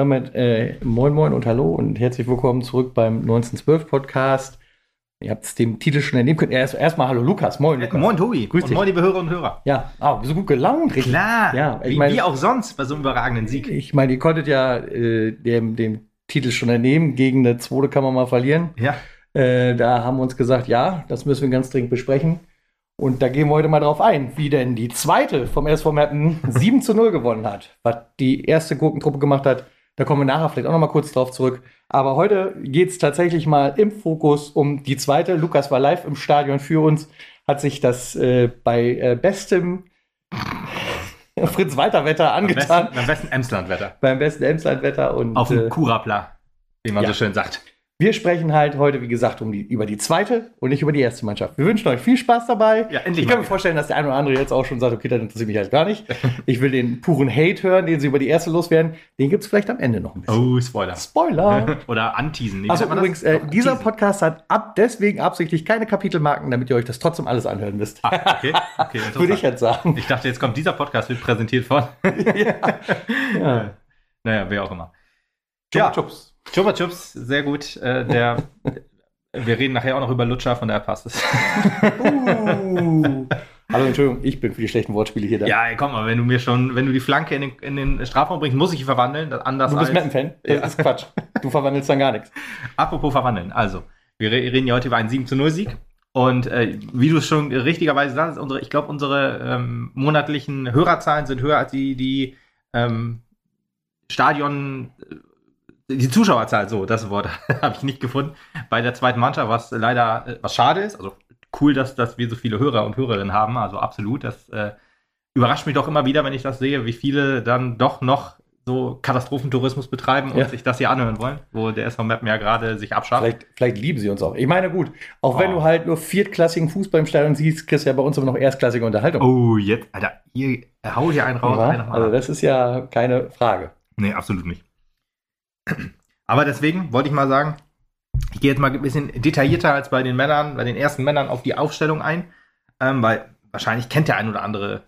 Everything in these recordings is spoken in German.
Damit äh, moin moin und hallo und herzlich willkommen zurück beim 1912 Podcast. Ihr habt es dem Titel schon entnehmen können. Erst erstmal hallo Lukas, moin Lukas. Äh, moin Tobi. Grüß und dich. moin liebe Hörer und Hörer. Ja, ah, wir sind gut gelaunt. richtig. Klar. Ja, ich wie, meine- wie auch sonst bei so einem überragenden Sieg. Ich meine, ihr konntet ja äh, dem, dem Titel schon entnehmen. Gegen eine zweite kann man mal verlieren. Ja. Äh, da haben wir uns gesagt, ja, das müssen wir ganz dringend besprechen. Und da gehen wir heute mal drauf ein, wie denn die zweite vom SV Meppen 7 zu 0 gewonnen hat. Was die erste Gurkentruppe gemacht hat, da kommen wir nachher vielleicht auch noch mal kurz drauf zurück. Aber heute geht es tatsächlich mal im Fokus um die zweite. Lukas war live im Stadion für uns, hat sich das äh, bei äh, bestem Fritz-Walter-Wetter Am besten, angetan. am besten Emslandwetter. Beim besten Emslandwetter. Und Auf äh, dem Kurapla, wie man ja. so schön sagt. Wir sprechen halt heute, wie gesagt, um die, über die zweite und nicht über die erste Mannschaft. Wir wünschen euch viel Spaß dabei. Ja, endlich Ich kann mir vorstellen, dass der eine oder andere jetzt auch schon sagt, okay, das interessiert mich halt gar nicht. Ich will den puren Hate hören, den sie über die erste loswerden. Den gibt es vielleicht am Ende noch ein bisschen. Oh, Spoiler. Spoiler! Oder anteasen. Wie Also übrigens, äh, dieser. Podcast hat ab deswegen absichtlich keine Kapitelmarken, damit ihr euch das trotzdem alles anhören müsst. Ah, okay. okay Würde ich jetzt sagen. ich dachte, jetzt kommt dieser Podcast, wird präsentiert von. ja. Naja, wer auch immer. Ja. Ja. Chups. Chupa Chups, sehr gut. Äh, der, wir reden nachher auch noch über Lutscher, von daher passt es. Uh. Hallo, Entschuldigung, ich bin für die schlechten Wortspiele hier da. Ja, ey, komm mal, wenn du mir schon, wenn du die Flanke in den, in den Strafraum bringst, muss ich verwandeln. Das anders Du bist als, Meppen-Fan? Das Ja. ist Quatsch. Du verwandelst dann gar nichts. Apropos verwandeln. Also, wir re- reden ja heute über einen 7 zu 0 Sieg. Und äh, wie du es schon richtigerweise sagst, unsere, ich glaube, unsere ähm, monatlichen Hörerzahlen sind höher als die, die ähm, Stadion, die Zuschauerzahl, so, das Wort habe ich nicht gefunden, bei der zweiten Mannschaft, was leider, äh, was schade ist. Also cool, dass, dass wir so viele Hörer und Hörerinnen haben, also absolut. Das äh, überrascht mich doch immer wieder, wenn ich das sehe, wie viele dann doch noch so Katastrophentourismus betreiben und Ja. sich das hier anhören wollen, wo der SV Mappen ja gerade sich abschafft. Vielleicht, vielleicht lieben sie uns auch. Ich meine, gut, auch wenn Oh. du halt nur viertklassigen Fußball im Stadion siehst, kriegst du ja bei uns immer noch erstklassige Unterhaltung. Oh, jetzt, Alter, hier, hau hier einen raus. Ja, einen also das ist ja keine Frage. nee, absolut nicht. Aber deswegen wollte ich mal sagen, ich gehe jetzt mal ein bisschen detaillierter als bei den Männern, bei den ersten Männern auf die Aufstellung ein, ähm, weil wahrscheinlich kennt der ein oder andere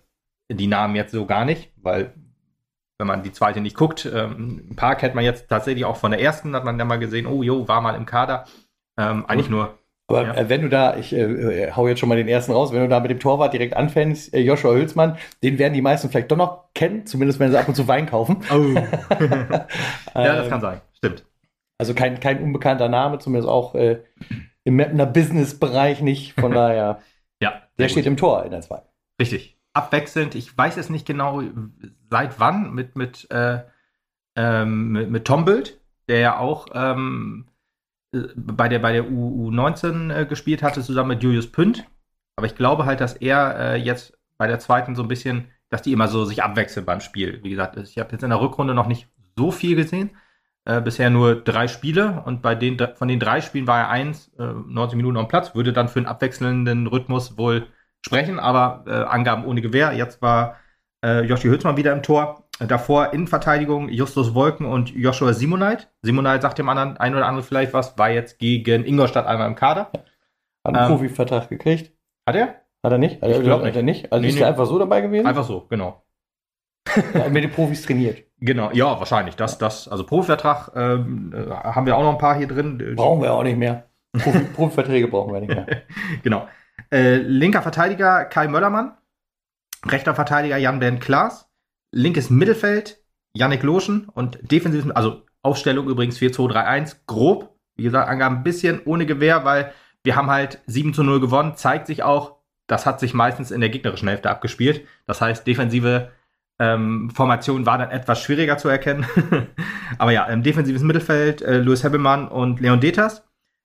die Namen jetzt so gar nicht, weil wenn man die zweite nicht guckt, ähm, ein paar kennt man jetzt tatsächlich auch von der ersten, hat man dann mal gesehen, oh jo, war mal im Kader. Ähm, eigentlich nur, Aber Ja. äh, wenn du da, ich äh, äh, hau jetzt schon mal den ersten raus, wenn du da mit dem Torwart direkt anfängst, äh, Joshua Hülsmann, den werden die meisten vielleicht doch noch kennen, zumindest wenn sie ab und zu Wein kaufen. oh. ja, das Ähm, kann sein, stimmt. Also kein, kein unbekannter Name, zumindest auch äh, im Mapner Business-Bereich nicht. Von daher, Ja, der steht gut. im Tor in der 2. Richtig. Abwechselnd. Ich weiß es nicht genau, seit wann mit, mit, äh, ähm, mit, mit Tom Bild, der ja auch ähm, äh, bei der, bei der U, U19 äh, gespielt hatte, zusammen mit Julius Pünd. Aber ich glaube halt, dass er äh, jetzt bei der zweiten so ein bisschen, dass die immer so sich abwechseln beim Spiel. Wie gesagt, ich habe jetzt in der Rückrunde noch nicht so viel gesehen. Äh, bisher nur drei Spiele und bei den von den drei Spielen war er eins, äh, 90 Minuten am Platz, würde dann für einen abwechselnden Rhythmus wohl sprechen, aber äh, Angaben ohne Gewehr. Jetzt war äh, Joshi Hülsmann wieder im Tor. Davor Innenverteidigung Justus Wolken und Joshua Simonite. Simonite sagt dem anderen ein oder andere vielleicht was, war jetzt gegen Ingolstadt einmal im Kader. Hat einen Ähm, Profivertrag gekriegt. Hat er? Hat er nicht? Hat Ich er, glaub hat nicht. er nicht? Also Nee, ist nee. er einfach so dabei gewesen? Einfach so, genau. Hat mit den Profis trainiert. Genau, ja, wahrscheinlich. Das, das, also Profivertrag ähm, äh, haben wir auch noch ein paar hier drin. Brauchen wir auch nicht mehr. Profi, Profiverträge brauchen wir nicht mehr. genau. Äh, linker Verteidiger Kai Möllermann. Rechter Verteidiger Jan Bernd Klaas. Linkes Mittelfeld Yannick Loschen. Und defensives, also Aufstellung übrigens 4-2-3-1. Grob. Wie gesagt, Angaben ein bisschen ohne Gewehr, weil wir haben halt 7 zu 0 gewonnen. Zeigt sich auch, das hat sich meistens in der gegnerischen Hälfte abgespielt. Das heißt, defensive ähm, Formation war dann etwas schwieriger zu erkennen. Aber ja, im defensives Mittelfeld äh, Louis Hebbelmann und Leon Deters.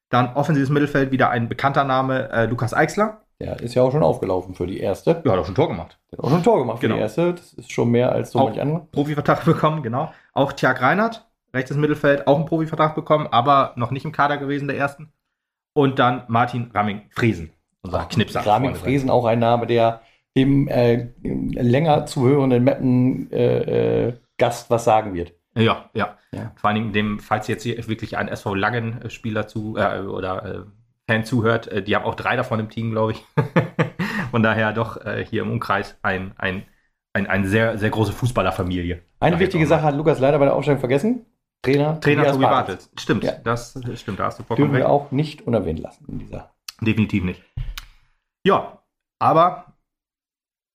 Dann offensives Mittelfeld wieder ein bekannter Name, äh, Lukas Eichsler. Der ist ja auch schon aufgelaufen für die erste. Ja, hat auch schon ein Tor gemacht. Der hat auch schon ein Tor gemacht für Genau. die erste. Das ist schon mehr als so Auch- manch andere. Profivertrag bekommen, genau. Auch Tjag Reinhardt, rechtes Mittelfeld, auch einen Profivertrag bekommen, aber noch nicht im Kader gewesen der ersten. Und dann Martin Ramming-Friesen, unser Knipser. Raming Freunde. Friesen, auch ein Name, der dem äh, länger zuhörenden Mappen-Gast äh, Gast was sagen wird. Ja, ja, Ja. Vor allen Dingen dem, falls jetzt hier wirklich ein SV Langen-Spieler zu äh, oder äh, Fan zuhört, äh, die haben auch drei davon im Team, glaube ich. Von daher doch äh, hier im Umkreis ein, ein, ein, eine sehr, sehr große Fußballerfamilie. Eine wichtige Sache hat Lukas leider bei der Aufstellung vergessen. Trainer, Trainer Tobi Bartels. Stimmt, Ja. das stimmt, da hast du vollkommen Dürfen wir auch nicht unerwähnt lassen in dieser. Definitiv nicht. Ja, aber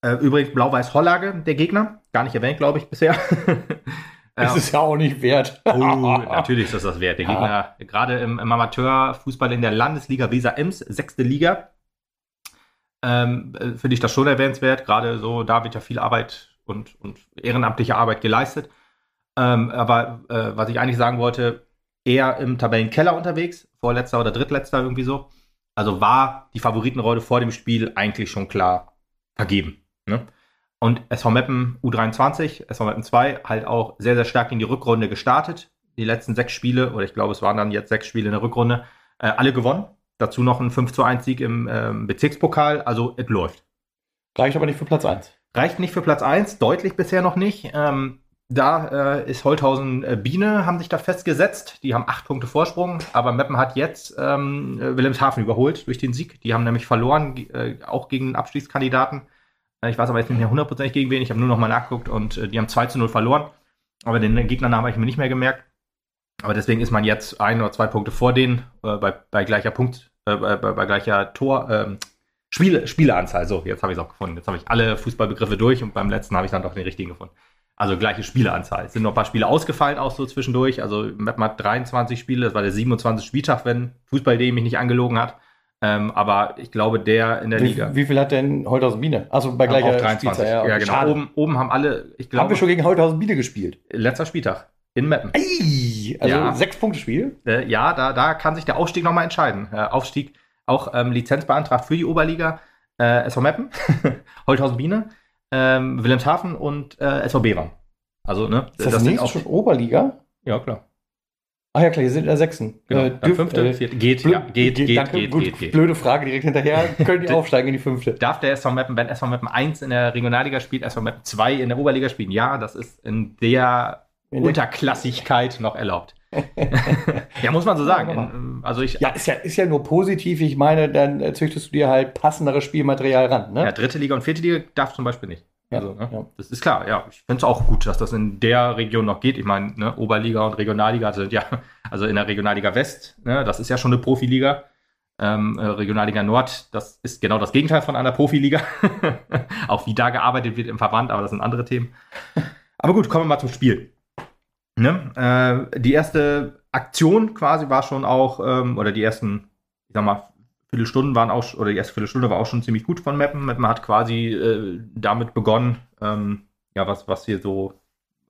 äh, übrigens Blau-Weiß-Hollage, der Gegner. Gar nicht erwähnt, glaube ich, bisher. Das ist ja auch nicht wert. Oh, natürlich ist das das wert. Der Ja. Gegner, gerade im, im Amateurfußball in der Landesliga Weser Ems, sechste Liga, ähm, äh, finde ich das schon erwähnenswert. Gerade so, da wird ja viel Arbeit und, und ehrenamtliche Arbeit geleistet. Ähm, aber äh, was ich eigentlich sagen wollte, eher im Tabellenkeller unterwegs, vorletzter oder drittletzter irgendwie so. Also war die Favoritenrolle vor dem Spiel eigentlich schon klar vergeben. Ne? Und SV Meppen U23, SV Meppen 2 halt auch sehr, sehr stark in die Rückrunde gestartet. Die letzten sechs Spiele, oder ich glaube, es waren dann jetzt sechs Spiele in der Rückrunde, äh, alle gewonnen. Dazu noch ein 5 zu 1 Sieg im ähm, Bezirkspokal. Also es läuft. Reicht aber nicht für Platz 1. Reicht nicht für Platz 1, deutlich bisher noch nicht. Ähm, da äh, ist Holthausen äh, Biene, haben sich da festgesetzt. Die haben acht Punkte Vorsprung, aber Meppen hat jetzt ähm, äh, Wilhelmshaven überholt durch den Sieg. Die haben nämlich verloren, äh, auch gegen einen Abstiegskandidaten. Ich weiß aber jetzt nicht mehr hundertprozentig gegen wen. Ich habe nur noch mal nachgeguckt und äh, die haben 2 zu 0 verloren. Aber den Gegnernamen habe ich mir nicht mehr gemerkt. Aber deswegen ist man jetzt ein oder zwei Punkte vor denen äh, bei, bei gleicher Punkt, äh, bei, bei gleicher Tor, ähm, Spiele, Spieleanzahl. So, jetzt habe ich es auch gefunden. Jetzt habe ich alle Fußballbegriffe durch und beim letzten habe ich dann doch den richtigen gefunden. Also gleiche Spieleanzahl. Es sind noch ein paar Spiele ausgefallen, auch so zwischendurch. Also Meppen hat 23 Spiele, das war der 27. Spieltag, wenn Fußball.de mich nicht angelogen hat. Ähm, aber ich glaube, der in der Liga. Wie, wie viel hat denn Holthausen Biene? Also bei gleicher auch 23. Spielzeit, Ja, genau. Schade. Oben, oben haben alle, ich glaube, Haben wir schon gegen Holthausen Biene gespielt? letzter Spieltag in Meppen. Ei, also Ja. sechs Punkte Spiel. Äh, ja, da, da kann sich der Aufstieg nochmal entscheiden. Äh, Aufstieg, auch ähm, Lizenz beantragt für die Oberliga. Äh, SV Meppen, Holthausen Biene, ähm, Wilhelmshaven und äh, SV Bevern. Also, ne? Ist das, sind nächste auch. schon Oberliga? Ja, klar. Ach ja, klar, ihr seid in der sechsten. Genau. Äh, dürft- fünfte, äh, vierte. Geht, ja, geht, geht, danke, geht, gut, geht, geht. Blöde Frage direkt hinterher. Können die aufsteigen in die fünfte? Darf der SV Meppen, wenn SV Meppen 1 in der Regionalliga spielt, SV Meppen 2 in der Oberliga spielen? Ja, das ist in der In Unterklassigkeit noch erlaubt. ja, muss man so sagen. Ja, In, also ich, Ja, ist ja, ist ja nur positiv. Ich meine, dann äh, züchtest du dir halt passenderes Spielmaterial ran. Ne? Ja, dritte Liga und vierte Liga darf zum Beispiel nicht. Ja, Also, ne? ja. Das ist klar, ja. Ich finde es auch gut, dass das in der Region noch geht. Ich meine, ne, Oberliga und Regionalliga sind ja, also in der Regionalliga West, ne, das ist ja schon eine Profiliga. Ähm, äh, Regionalliga Nord, das ist genau das Gegenteil von einer Profiliga. auch wie da gearbeitet wird im Verband, aber das sind andere Themen. Aber gut, kommen wir mal zum Spiel. Ne? Äh, die erste Aktion quasi war schon auch, ähm, oder die ersten, ich sag mal, Viertelstunden waren auch, oder die erste Viertelstunde war auch schon ziemlich gut von Meppen. Meppen hat quasi äh, damit begonnen, ähm, ja, was, was hier so,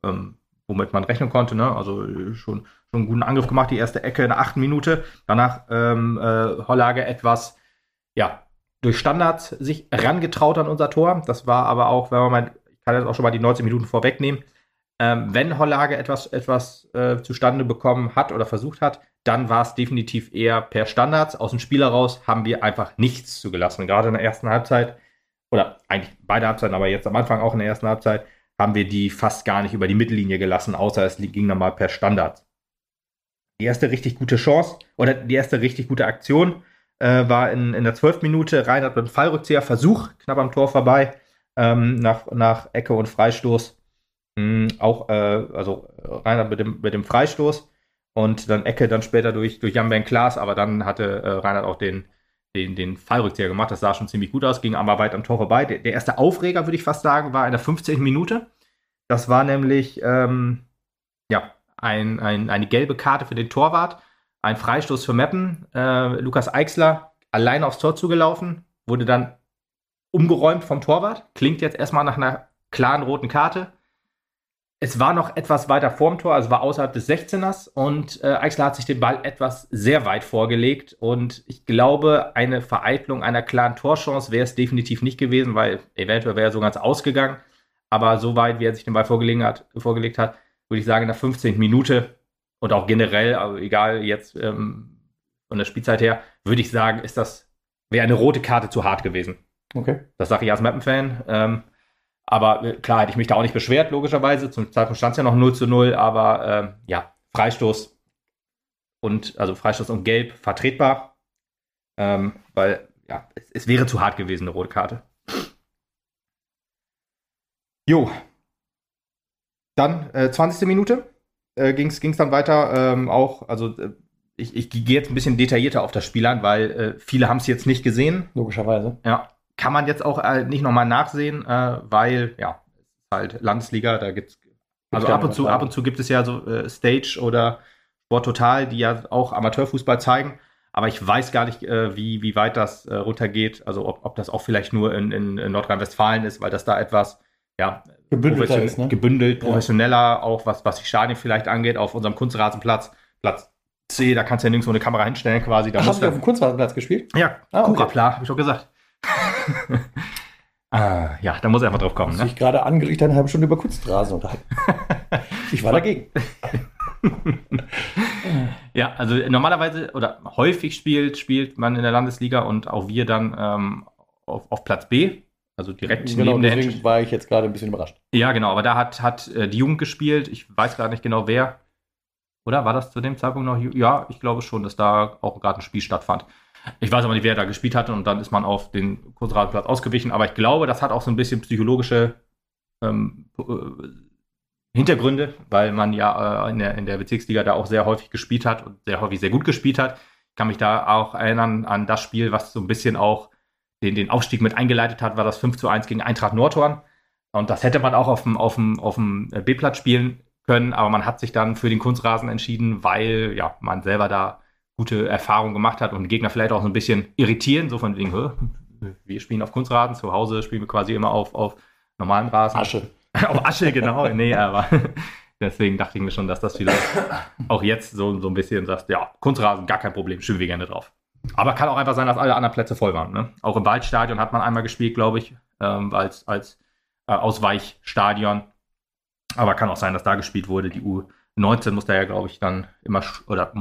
ähm, womit man rechnen konnte, ne? Also äh, schon, schon einen guten Angriff gemacht, die erste Ecke in der achten Minute. Danach ähm, äh, Hollage etwas, ja, durch Standards sich rangetraut an unser Tor. Das war aber auch, wenn man mal, ich kann jetzt auch schon mal die 19 Minuten vorwegnehmen, ähm, wenn Hollage etwas, etwas äh, zustande bekommen hat oder versucht hat, dann war es definitiv eher per Standards. Aus dem Spiel heraus haben wir einfach nichts zugelassen. Gerade in der ersten Halbzeit, oder eigentlich beide Halbzeiten, aber jetzt am Anfang auch in der ersten Halbzeit, haben wir die fast gar nicht über die Mittellinie gelassen, außer es ging dann mal per Standards. Die erste richtig gute Chance oder die erste richtig gute Aktion äh, war in, in der 12. Minute. Reinhard mit dem Fallrückzieher, Versuch, knapp am Tor vorbei, ähm, nach, nach Ecke und Freistoß. Mm, auch, äh, also Reinhard mit dem, mit dem Freistoß und dann Ecke dann später durch, durch Jan Ben Klaas, aber dann hatte äh, Reinhard auch den, den, den Fallrückzieher gemacht. Das sah schon ziemlich gut aus, ging aber weit am Tor vorbei. Der, der erste Aufreger, würde ich fast sagen, war in der 15. Minute. Das war nämlich, ähm, ja, ein, ein, eine gelbe Karte für den Torwart, ein Freistoß für Meppen. Äh, Lukas Eichsler allein aufs Tor zugelaufen, wurde dann umgeräumt vom Torwart. Klingt jetzt erstmal nach einer klaren roten Karte. Es war noch etwas weiter vorm Tor, also war außerhalb des 16ers und äh, Eichsler hat sich den Ball etwas sehr weit vorgelegt und ich glaube, eine Vereitlung einer klaren Torchance wäre es definitiv nicht gewesen, weil eventuell wäre er so ganz ausgegangen, aber so weit, wie er sich den Ball vorgelegt hat, vorgelegt hat würde ich sagen, in der 15. Minute und auch generell, also egal jetzt ähm, von der Spielzeit her, würde ich sagen, ist das, wäre eine rote Karte zu hart gewesen. Okay. Das sage ich als Mappen-Fan. Ähm, aber äh, klar hätte ich mich da auch nicht beschwert, logischerweise. Zum Zeitpunkt stand es ja noch 0 zu 0, aber ähm, ja, Freistoß und also Freistoß und Gelb vertretbar. Ähm, weil ja, es, es wäre zu hart gewesen, eine rote Karte. Jo. Dann äh, 20. Minute äh, ging es dann weiter. Ähm, auch, also äh, ich, ich gehe jetzt ein bisschen detaillierter auf das Spiel an, weil äh, viele haben es jetzt nicht gesehen. Logischerweise. Ja. Kann man jetzt auch äh, nicht nochmal nachsehen, äh, weil, ja, halt Landesliga, da gibt's also ab und zu, ab und zu gibt es ja so äh, Stage oder Sport Total, die ja auch Amateurfußball zeigen. Aber ich weiß gar nicht, äh, wie, wie weit das äh, runtergeht. Also ob, ob das auch vielleicht nur in, in, in Nordrhein-Westfalen ist, weil das da etwas ja, gebündelt, profession ist, ne? gebündelt professioneller, ja. auch was, was die Stadien vielleicht angeht, auf unserem Kunstrasenplatz, Platz C, da kannst du ja nirgendwo eine Kamera hinstellen quasi. Da Ach, hast du auf dem Kunstrasenplatz gespielt? Ja, ah, okay. Kurapla, habe ich schon gesagt. ah, ja, da muss er einfach drauf kommen. Ne? Ich gerade angeregt eine halbe Stunde über Kunstrasen unterhalten. ich war dagegen. ja, also normalerweise oder häufig spielt, spielt man in der Landesliga und auch wir dann ähm, auf, auf Platz B. Also direkt genau, neben der deswegen war ich jetzt gerade ein bisschen überrascht. Ja, genau, aber da hat, hat äh, die Jugend gespielt. Ich weiß gar nicht genau wer. Oder war das zu dem Zeitpunkt noch? Ja, ich glaube schon, dass da auch gerade ein Spiel stattfand. Ich weiß aber nicht, wer da gespielt hatte und dann ist man auf den Kurzradplatz ausgewichen. Aber ich glaube, das hat auch so ein bisschen psychologische ähm, äh, Hintergründe, weil man ja äh, in, der, in der Bezirksliga da auch sehr häufig gespielt hat und sehr häufig sehr gut gespielt hat. Ich kann mich da auch erinnern an das Spiel, was so ein bisschen auch den, den Aufstieg mit eingeleitet hat, war das 5 zu 1 gegen Eintracht Nordhorn. Und das hätte man auch auf dem, auf dem, auf dem B-Platz spielen können, aber man hat sich dann für den Kunstrasen entschieden, weil ja, man selber da gute Erfahrungen gemacht hat und Gegner vielleicht auch so ein bisschen irritieren, so von wegen, wir spielen auf Kunstrasen, zu Hause spielen wir quasi immer auf, auf normalem Rasen. Asche. auf Asche, genau. nee, aber deswegen dachte ich mir schon, dass das vielleicht auch jetzt so, so ein bisschen sagst, ja, Kunstrasen, gar kein Problem, schwimmen wir gerne drauf. Aber kann auch einfach sein, dass alle anderen Plätze voll waren. Ne? Auch im Waldstadion hat man einmal gespielt, glaube ich, ähm, als, als äh, Ausweichstadion. Aber kann auch sein, dass da gespielt wurde. Die U19 muss da ja, glaube ich, dann immer oder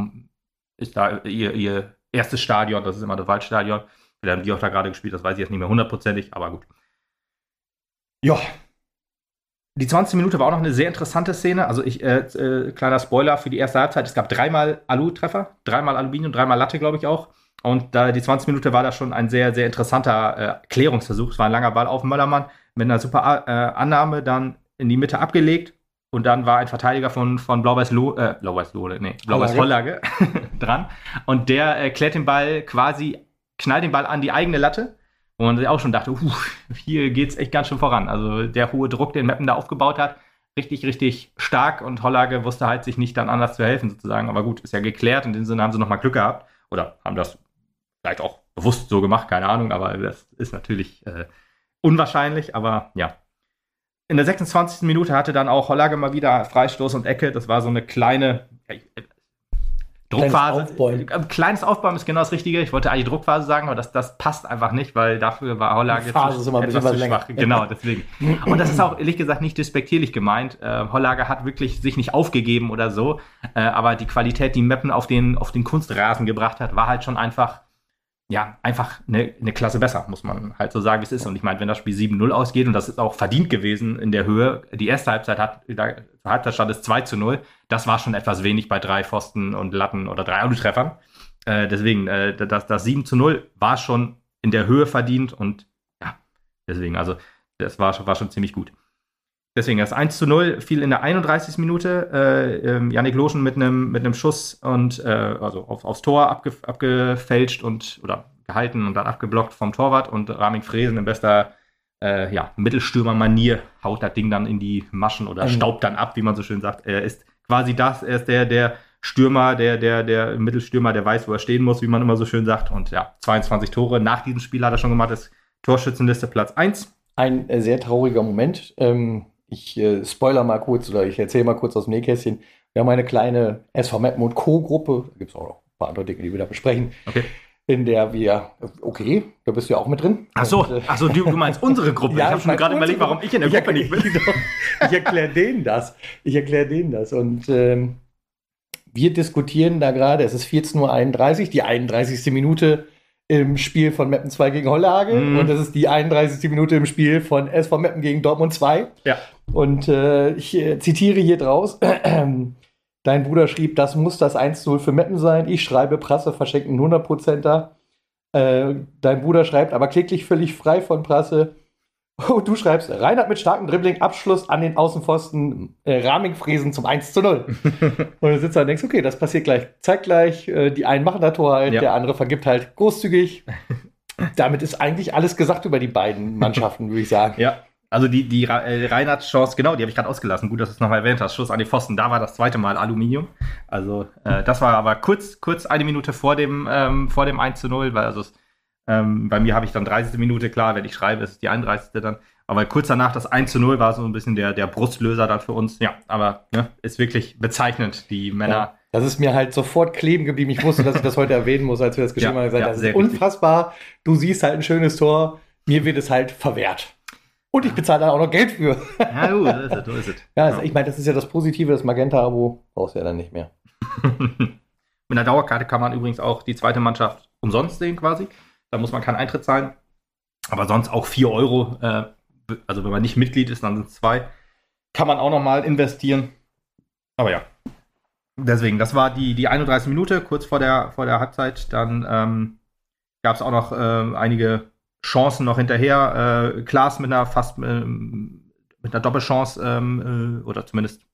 ist da ihr, ihr erstes Stadion, das ist immer das Waldstadion. Vielleicht haben die auch da gerade gespielt, das weiß ich jetzt nicht mehr hundertprozentig, aber gut. Ja. Die 20 Minute war auch noch eine sehr interessante Szene. Also ich, äh, äh, kleiner Spoiler für die erste Halbzeit. Es gab dreimal Alu-Treffer, dreimal Aluminium, dreimal Latte, glaube ich auch. Und da die 20 Minute war da schon ein sehr, sehr interessanter äh, Klärungsversuch. Es war ein langer Ball auf Möllermann mit einer super äh, Annahme dann in die Mitte abgelegt. Und dann war ein Verteidiger von, von Blau-Weiß Lo, äh, Blau-Weiß Lohne, nee, Blau-Weiß Hollage dran. Und der äh, klärt den Ball quasi, knallt den Ball an die eigene Latte. Wo man sich auch schon dachte, uh, hier geht's echt ganz schön voran. Also der hohe Druck, den Meppen da aufgebaut hat, richtig, richtig stark. Und Hollage wusste halt sich nicht dann anders zu helfen sozusagen. Aber gut, ist ja geklärt. In dem Sinne haben sie nochmal Glück gehabt. Oder haben das vielleicht auch bewusst so gemacht, keine Ahnung. Aber das ist natürlich äh, unwahrscheinlich. Aber ja, in der 26. Minute hatte dann auch Hollage mal wieder Freistoß und Ecke. Das war so eine kleine äh, Druckphase. Kleines Aufbäumen. Äh, kleines Aufbäumen ist genau das Richtige. Ich wollte eigentlich Druckphase sagen, aber das, das passt einfach nicht, weil dafür war Hollage Phase ist immer ein etwas zu schwach. Genau, deswegen. Und das ist auch ehrlich gesagt nicht despektierlich gemeint. Äh, Hollage hat wirklich sich nicht aufgegeben oder so, äh, aber die Qualität, die Meppen auf den, auf den Kunstrasen gebracht hat, war halt schon einfach ja, einfach eine, eine Klasse besser, muss man halt so sagen, wie es ist. Und ich meine, wenn das Spiel 7-0 ausgeht, und das ist auch verdient gewesen in der Höhe, die erste Halbzeit hat, der Halbzeitstand ist 2 zu 0, das war schon etwas wenig bei drei Pfosten und Latten oder drei Autotreffern. Äh, deswegen, äh, das, das 7 zu 0 war schon in der Höhe verdient und ja, deswegen, also das war, war schon ziemlich gut. Deswegen, das 1 zu 0 fiel in der 31. Minute. Äh, ähm, Yannick Loschen mit einem mit Schuss und äh, also auf, aufs Tor abge, abgefälscht und oder gehalten und dann abgeblockt vom Torwart und Raming Fresen in bester äh, ja, Mittelstürmer-Manier haut das Ding dann in die Maschen oder mhm. staubt dann ab, wie man so schön sagt. Er ist quasi das, er ist der, der Stürmer, der, der, der Mittelstürmer, der weiß, wo er stehen muss, wie man immer so schön sagt. Und ja, 22 Tore nach diesem Spiel hat er schon gemacht, ist Torschützenliste Platz 1. Ein äh, sehr trauriger Moment. Ähm, ich äh, spoiler mal kurz oder ich erzähle mal kurz aus dem Nähkästchen. Wir haben eine kleine SV Mappen und Co-Gruppe. Da gibt es auch noch ein paar andere Dinge, die wir da besprechen. Okay. In der wir, okay, da bist du ja auch mit drin. Ach so, und, äh, ach so du, du meinst unsere Gruppe. ja, ich habe schon gerade überlegt, warum ich in der Gruppe nicht bin. ich erkläre denen das. Ich erkläre denen das. Und ähm, wir diskutieren da gerade, es ist 14.31 Uhr, die 31. Minute im Spiel von Meppen 2 gegen Hollage mhm. und das ist die 31. Minute im Spiel von SV Meppen gegen Dortmund 2. Ja. Und äh, ich äh, zitiere hier draus. Dein Bruder schrieb, das muss das 1-0 für Meppen sein. Ich schreibe, Prasse verschenkt einen 100%er. Äh, dein Bruder schreibt, aber kläglich völlig frei von Prasse. Und du schreibst, Reinhard mit starkem Dribbling, Abschluss an den Außenpfosten, äh, Rahming-Fräsen zum 1 zu 0. und du sitzt da und denkst, okay, das passiert gleich, zeigt gleich, äh, die einen machen das Tor halt, Ja. der andere vergibt halt großzügig. Damit ist eigentlich alles gesagt über die beiden Mannschaften, würde ich sagen. Ja. Also die, die äh, Reinhardt-Chance, genau, die habe ich gerade ausgelassen. Gut, dass du es nochmal erwähnt hast. Schuss an die Pfosten, da war das zweite Mal Aluminium. Also äh, das war aber kurz, kurz eine Minute vor dem, ähm, vor dem 1 zu 0, weil also es, ähm, bei mir habe ich dann 30. Minute, klar, wenn ich schreibe, ist es die 31. dann. Aber kurz danach das 1 zu 0 war so ein bisschen der, der Brustlöser dann für uns. Ja, aber ne, ist wirklich bezeichnend, die Männer. Ja, das ist mir halt sofort kleben geblieben. Ich wusste, dass ich das heute erwähnen muss, als wir das geschrieben Ja, haben. Gesagt, ja, das ist richtig. unfassbar. Du siehst halt ein schönes Tor, mir wird es halt verwehrt. Und ich bezahle da auch noch Geld für. Ja, du, so ist es, so ist es. Ja, also ich meine, das ist ja das Positive, das Magenta-Abo brauchst du ja dann nicht mehr. Mit einer Dauerkarte kann man übrigens auch die zweite Mannschaft umsonst sehen quasi. Da muss man keinen Eintritt zahlen. Aber sonst auch 4 Euro. Äh, also wenn man nicht Mitglied ist, dann sind es zwei. Kann man auch nochmal investieren. Aber ja. Deswegen, das war die, die 31 Minute, kurz vor der, vor der Halbzeit. Dann ähm, gab es auch noch äh, einige Chancen noch hinterher. Äh, Klaas mit einer fast ähm, mit einer Doppelchance ähm, äh, oder zumindest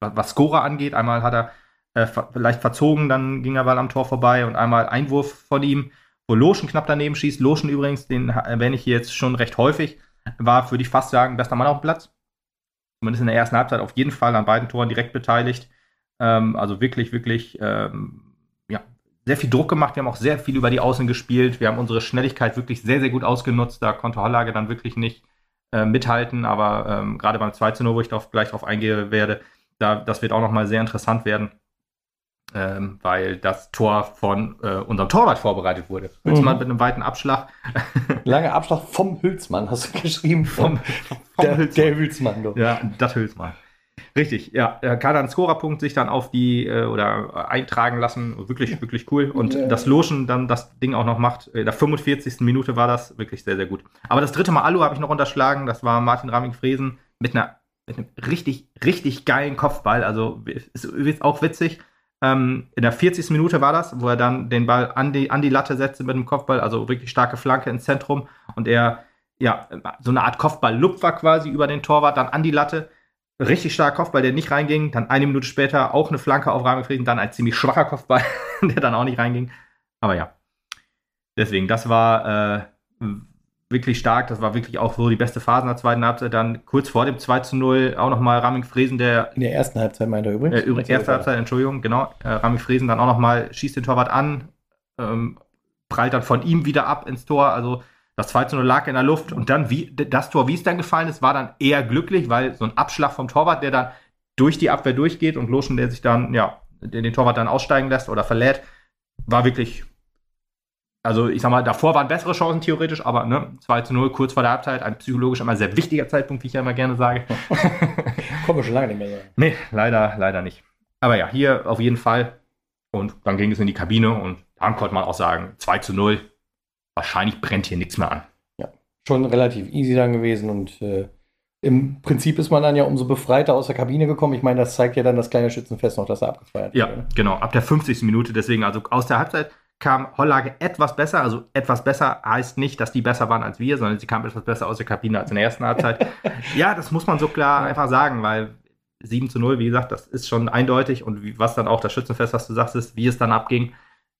was, was Scorer angeht. Einmal hat er äh, leicht verzogen, dann ging er Ball am Tor vorbei und einmal Einwurf von ihm, wo Loschen knapp daneben schießt. Loschen übrigens, den erwähne ich jetzt schon recht häufig, war, würde ich fast sagen, bester Mann auf dem Platz. Zumindest in der ersten Halbzeit auf jeden Fall an beiden Toren direkt beteiligt. Ähm, also wirklich, wirklich, ähm, ja, sehr viel Druck gemacht. Wir haben auch sehr viel über die Außen gespielt. Wir haben unsere Schnelligkeit wirklich sehr, sehr gut ausgenutzt. Da konnte Hollage dann wirklich nicht äh, mithalten. Aber ähm, gerade beim 2 zu 0, wo ich darauf, gleich drauf eingehen werde, da, das wird auch nochmal sehr interessant werden ähm, weil das Tor von äh, unserem Torwart vorbereitet wurde. Hülsmann Mhm. mit einem weiten Abschlag Langer Abschlag vom Hülsmann, hast du geschrieben. vom, vom der, Hülsmann. der Hülsmann, du. Ja, das Hülsmann. Richtig, ja. Er kann dann Scorerpunkt sich dann auf die äh, oder eintragen lassen. Wirklich, wirklich cool. Und Ja. das Loschen dann das Ding auch noch macht. In der 45. Minute war das wirklich sehr, sehr gut. Aber das dritte Mal Alu habe ich noch unterschlagen. Das war Martin Raming-Fresen mit einer mit einem richtig, richtig geilen Kopfball. Also ist, ist auch witzig. Ähm, in der 40. Minute war das, wo er dann den Ball an die, an die Latte setzte mit dem Kopfball, also wirklich starke Flanke ins Zentrum und er, ja, so eine Art Kopfball-Lupfer quasi über den Torwart, dann an die Latte. Richtig starker Kopfball, der nicht reinging. Dann eine Minute später auch eine Flanke auf Rahmen Frieden, dann ein ziemlich schwacher Kopfball, der dann auch nicht reinging. Aber ja. Deswegen, das war äh, wirklich stark. Das war wirklich auch so die beste Phase in der zweiten Halbzeit. Dann kurz vor dem 2 zu 0 auch nochmal Raming Fresen, der In der ersten Halbzeit meint er übrigens. äh, übrigens, erste Halbzeit, Entschuldigung, genau. Äh, Rami Fresen dann auch nochmal, schießt den Torwart an, ähm, prallt dann von ihm wieder ab ins Tor. Also das 2 zu 0 lag in der Luft. Und dann, wie das Tor, wie es dann gefallen ist, war dann eher glücklich, weil so ein Abschlag vom Torwart, der dann durch die Abwehr durchgeht und Loschen, der sich dann, ja, den, den Torwart dann aussteigen lässt oder verlädt, war wirklich. Also, ich sag mal, davor waren bessere Chancen theoretisch, aber ne, 2 zu 0 kurz vor der Halbzeit, ein psychologisch immer sehr wichtiger Zeitpunkt, wie ich ja immer gerne sage. Kommen wir schon lange nicht mehr sagen. Nee, leider, leider nicht. Aber ja, hier auf jeden Fall. Und dann ging es in die Kabine und dann konnte man auch sagen, 2 zu 0. Wahrscheinlich brennt hier nichts mehr an. Schon relativ easy dann gewesen und äh, im Prinzip ist man dann ja umso befreiter aus der Kabine gekommen. Ich meine, das zeigt ja dann das kleine Schützenfest noch, dass er abgefeiert Ja, wurde. ne? genau. Ab der 50. Minute, deswegen, also aus der Halbzeit kam Hollage etwas besser. Also etwas besser heißt nicht, dass die besser waren als wir, sondern sie kamen etwas besser aus der Kabine als in der ersten Halbzeit. ja, das muss man so klar einfach sagen, weil 7 zu 0, wie gesagt, das ist schon eindeutig und wie, was dann auch das Schützenfest, was du sagst, ist, wie es dann abging,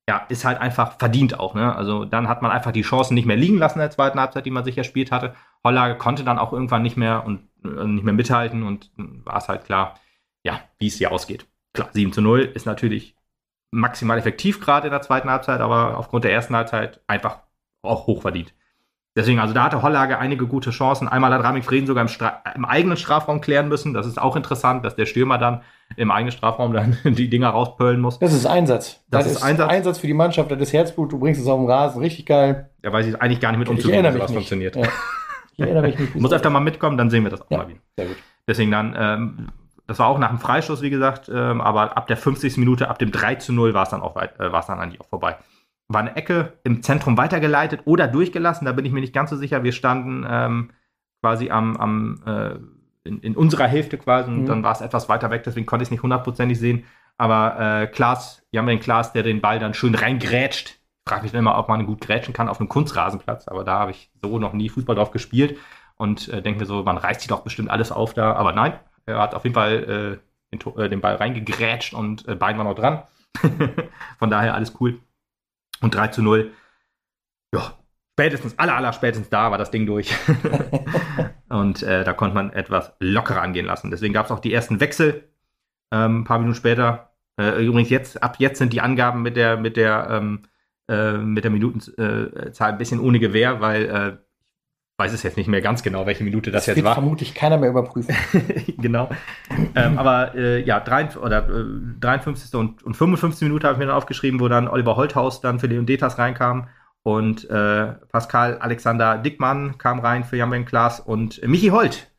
ja, ist halt einfach verdient auch, ne? Also dann hat man einfach die Chancen nicht mehr liegen lassen in der zweiten Halbzeit, die man sich erspielt hatte. Hollage konnte dann auch irgendwann nicht mehr und äh, nicht mehr mithalten und war es halt klar, ja, wie es hier ausgeht. Klar, 7 zu 0 ist natürlich maximal effektiv gerade in der zweiten Halbzeit, aber aufgrund der ersten Halbzeit einfach auch hochverdient. Deswegen, also da hatte Hollage einige gute Chancen. Einmal hat Ramik Frieden sogar im, im eigenen Strafraum klären müssen. Das ist auch interessant, dass der Stürmer dann im eigenen Strafraum dann die Dinger rauspöllen muss. Das ist Einsatz. Das ist Einsatz. für die Mannschaft, das ist Herzblut, du bringst es auf den Rasen, richtig geil. Da weiß ich eigentlich gar nicht mit umzugehen, wie nicht. funktioniert. Ja. Ich erinnere mich nicht. Muss öfter mal mitkommen, dann sehen wir das auch Ja. mal wieder. Sehr gut. Deswegen dann, ähm, das war auch nach dem Freistoß, wie gesagt, ähm, aber ab der 50. Minute, ab dem 3 zu 0 war es dann auch weit, äh, war es dann eigentlich auch vorbei. War eine Ecke im Zentrum weitergeleitet oder durchgelassen, da bin ich mir nicht ganz so sicher. Wir standen ähm, quasi am, am äh, in, in unserer Hälfte quasi und Mhm. dann war es etwas weiter weg, deswegen konnte ich es nicht hundertprozentig sehen. Aber äh, Klaas, wir haben den Klaas, der den Ball dann schön reingrätscht. frage mich dann immer, ob man gut grätschen kann auf einem Kunstrasenplatz, aber da habe ich so noch nie Fußball drauf gespielt und äh, denke mir so, man reißt sich doch bestimmt alles auf da, aber nein, er hat auf jeden Fall äh, den, äh, den, Ball reingegrätscht und äh, Bein war noch dran. Von daher alles cool. Und 3 zu 0. Ja, spätestens, aller, aller spätestens da war das Ding durch. und äh, da konnte man etwas lockerer angehen lassen. Deswegen gab es auch die ersten Wechsel. Ähm, ein paar Minuten später. Äh, übrigens, jetzt, ab jetzt sind die Angaben mit der, mit der, ähm, äh, mit der Minutenzahl ein bisschen ohne Gewähr, weil äh, weiß es jetzt nicht mehr ganz genau, welche Minute das, das jetzt war. vermutlich keiner mehr überprüfen. genau. ähm, aber äh, ja, drei, oder, äh, 53. Und, und 55. Minute habe ich mir dann aufgeschrieben, wo dann Oliver Holthaus dann für Leon Detas reinkam und äh, Pascal Alexander Dickmann kam rein für Jan Klaas und Michi Holt,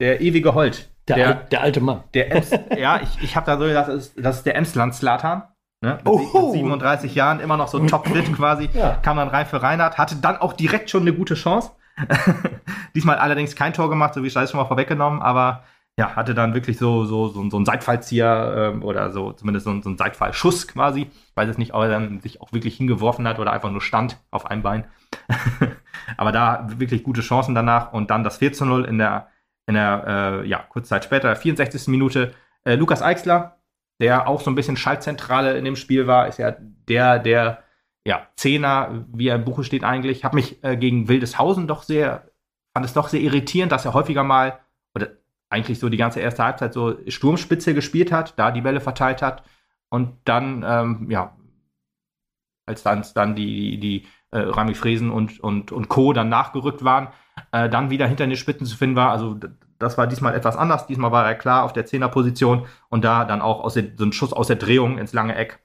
der ewige Holt. Der, der, der alte Mann. Der Ems, ja, ich, ich habe da so gedacht, das ist, das ist der Emsland Slatan. Ne? Mit oh. 37 Jahren immer noch so topfit quasi. Ja. Kam dann rein für Reinhard, hatte dann auch direkt schon eine gute Chance. Diesmal allerdings kein Tor gemacht, so wie Scheiß schon mal vorweggenommen, aber ja, hatte dann wirklich so, so, so, so einen Seitfallzieher ähm, oder so, zumindest so, so einen Seitfallschuss quasi, weil es nicht auch dann sich auch wirklich hingeworfen hat oder einfach nur stand auf einem Bein. aber da wirklich gute Chancen danach und dann das 4 zu 0 in der, in der äh, ja, kurze Zeit später, 64. Minute. Äh, Lukas Eichsler, der auch so ein bisschen Schaltzentrale in dem Spiel war, ist ja der, der ja, Zehner, wie er im Buche steht eigentlich. Habe mich äh, gegen Wildeshausen doch sehr, fand es doch sehr irritierend, dass er häufiger mal, oder eigentlich so die ganze erste Halbzeit so Sturmspitze gespielt hat, da die Bälle verteilt hat und dann, ähm, ja, als dann, dann die, die, die äh, Rami Fresen und, und, und Co. dann nachgerückt waren, äh, dann wieder hinter den Spitzen zu finden war. Also das war diesmal etwas anders. Diesmal war er klar auf der Zehnerposition und da dann auch aus der, so ein Schuss aus der Drehung ins lange Eck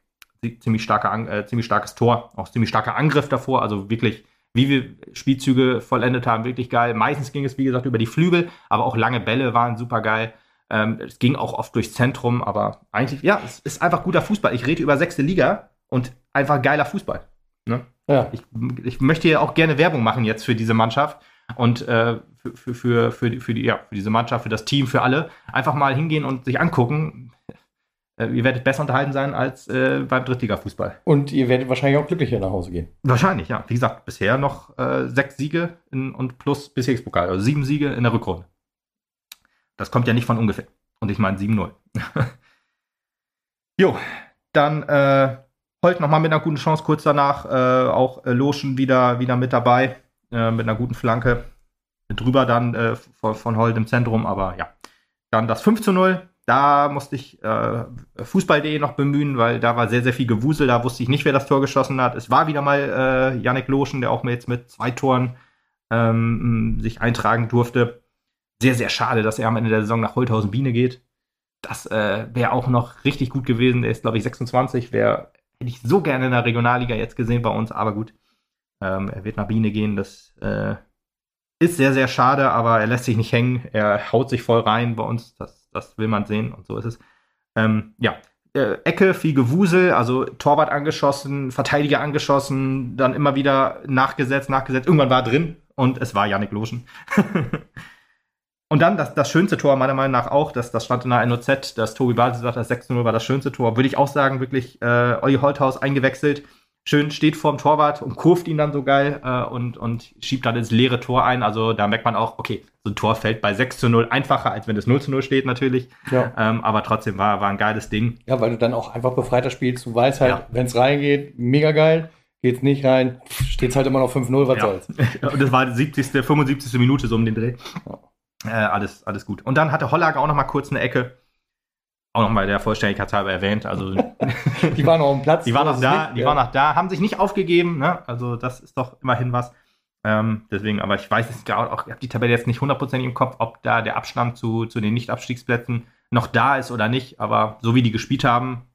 ziemlich, starke, äh, ziemlich starkes Tor, auch ziemlich starker Angriff davor, also wirklich, wie wir Spielzüge vollendet haben, wirklich geil. Meistens ging es, wie gesagt, über die Flügel, aber auch lange Bälle waren super geil. Ähm, es ging auch oft durchs Zentrum, aber eigentlich, ja, es ist einfach guter Fußball. Ich rede über sechste Liga und einfach geiler Fußball. Ne? Ja. Ich, ich möchte ja auch gerne Werbung machen jetzt für diese Mannschaft und äh, für, für, für, für, die, für, die, ja, für diese Mannschaft, für das Team, für alle. Einfach mal hingehen und sich angucken ihr werdet besser unterhalten sein als äh, beim Drittliga-Fußball. Und ihr werdet wahrscheinlich auch glücklicher nach Hause gehen. Wahrscheinlich, ja. Wie gesagt, bisher noch äh, sechs Siege in, und plus Bezirkspokal, also sieben Siege in der Rückrunde. Das kommt ja nicht von ungefähr. Und ich meine 7-0. jo, dann äh, Holt nochmal mit einer guten Chance kurz danach. Äh, auch äh, Loschen wieder, wieder mit dabei, äh, mit einer guten Flanke. Drüber dann äh, von, von Holt im Zentrum, aber ja. Dann das 5 zu 0 da musste ich äh, Fußball.de noch bemühen, weil da war sehr, sehr viel Gewusel. Da wusste ich nicht, wer das Tor geschossen hat. Es war wieder mal äh, Yannick Loschen, der auch jetzt mit zwei Toren ähm, sich eintragen durfte. Sehr, sehr schade, dass er am Ende der Saison nach Holthausen-Biene geht. Das äh, wäre auch noch richtig gut gewesen. Der ist, glaube ich, 26. Wär, hätte ich so gerne in der Regionalliga jetzt gesehen bei uns, aber gut. Ähm, er wird nach Biene gehen. Das äh, ist sehr, sehr schade, aber er lässt sich nicht hängen. Er haut sich voll rein bei uns. Das das will man sehen und so ist es. Ähm, ja, äh, Ecke, viel Gewusel, also Torwart angeschossen, Verteidiger angeschossen, dann immer wieder nachgesetzt, nachgesetzt. Irgendwann war er drin und es war Yannick Loschen. und dann das, das schönste Tor meiner Meinung nach auch, das, das stand in der NOZ, das Tobi Basis sagt, das 6-0 war das schönste Tor. Würde ich auch sagen, wirklich äh, Olli Holthaus eingewechselt schön steht vorm Torwart und kurft ihn dann so geil äh, und, und schiebt dann ins leere Tor ein. Also da merkt man auch, okay, so ein Tor fällt bei 6 zu 0 einfacher, als wenn es 0 zu 0 steht natürlich. Ja. Ähm, aber trotzdem war, war ein geiles Ding. Ja, weil du dann auch einfach befreiter spielst. Du weißt halt, ja. wenn es reingeht, mega geil. Geht's nicht rein, steht es halt immer noch 5-0, was ja. soll's. und das war die 70., 75. Minute so um den Dreh. Äh, alles, alles gut. Und dann hatte Hollager auch noch mal kurz eine Ecke auch nochmal der Vollständigkeit halber erwähnt. Also die waren noch am Platz. Die waren noch da, nicht, die ja. waren noch da, haben sich nicht aufgegeben. Ne? Also das ist doch immerhin was. Ähm, deswegen, aber ich weiß es auch, ich habe die Tabelle jetzt nicht hundertprozentig im Kopf, ob da der Abstand zu, zu den Nicht-Abstiegsplätzen noch da ist oder nicht. Aber so wie die gespielt haben,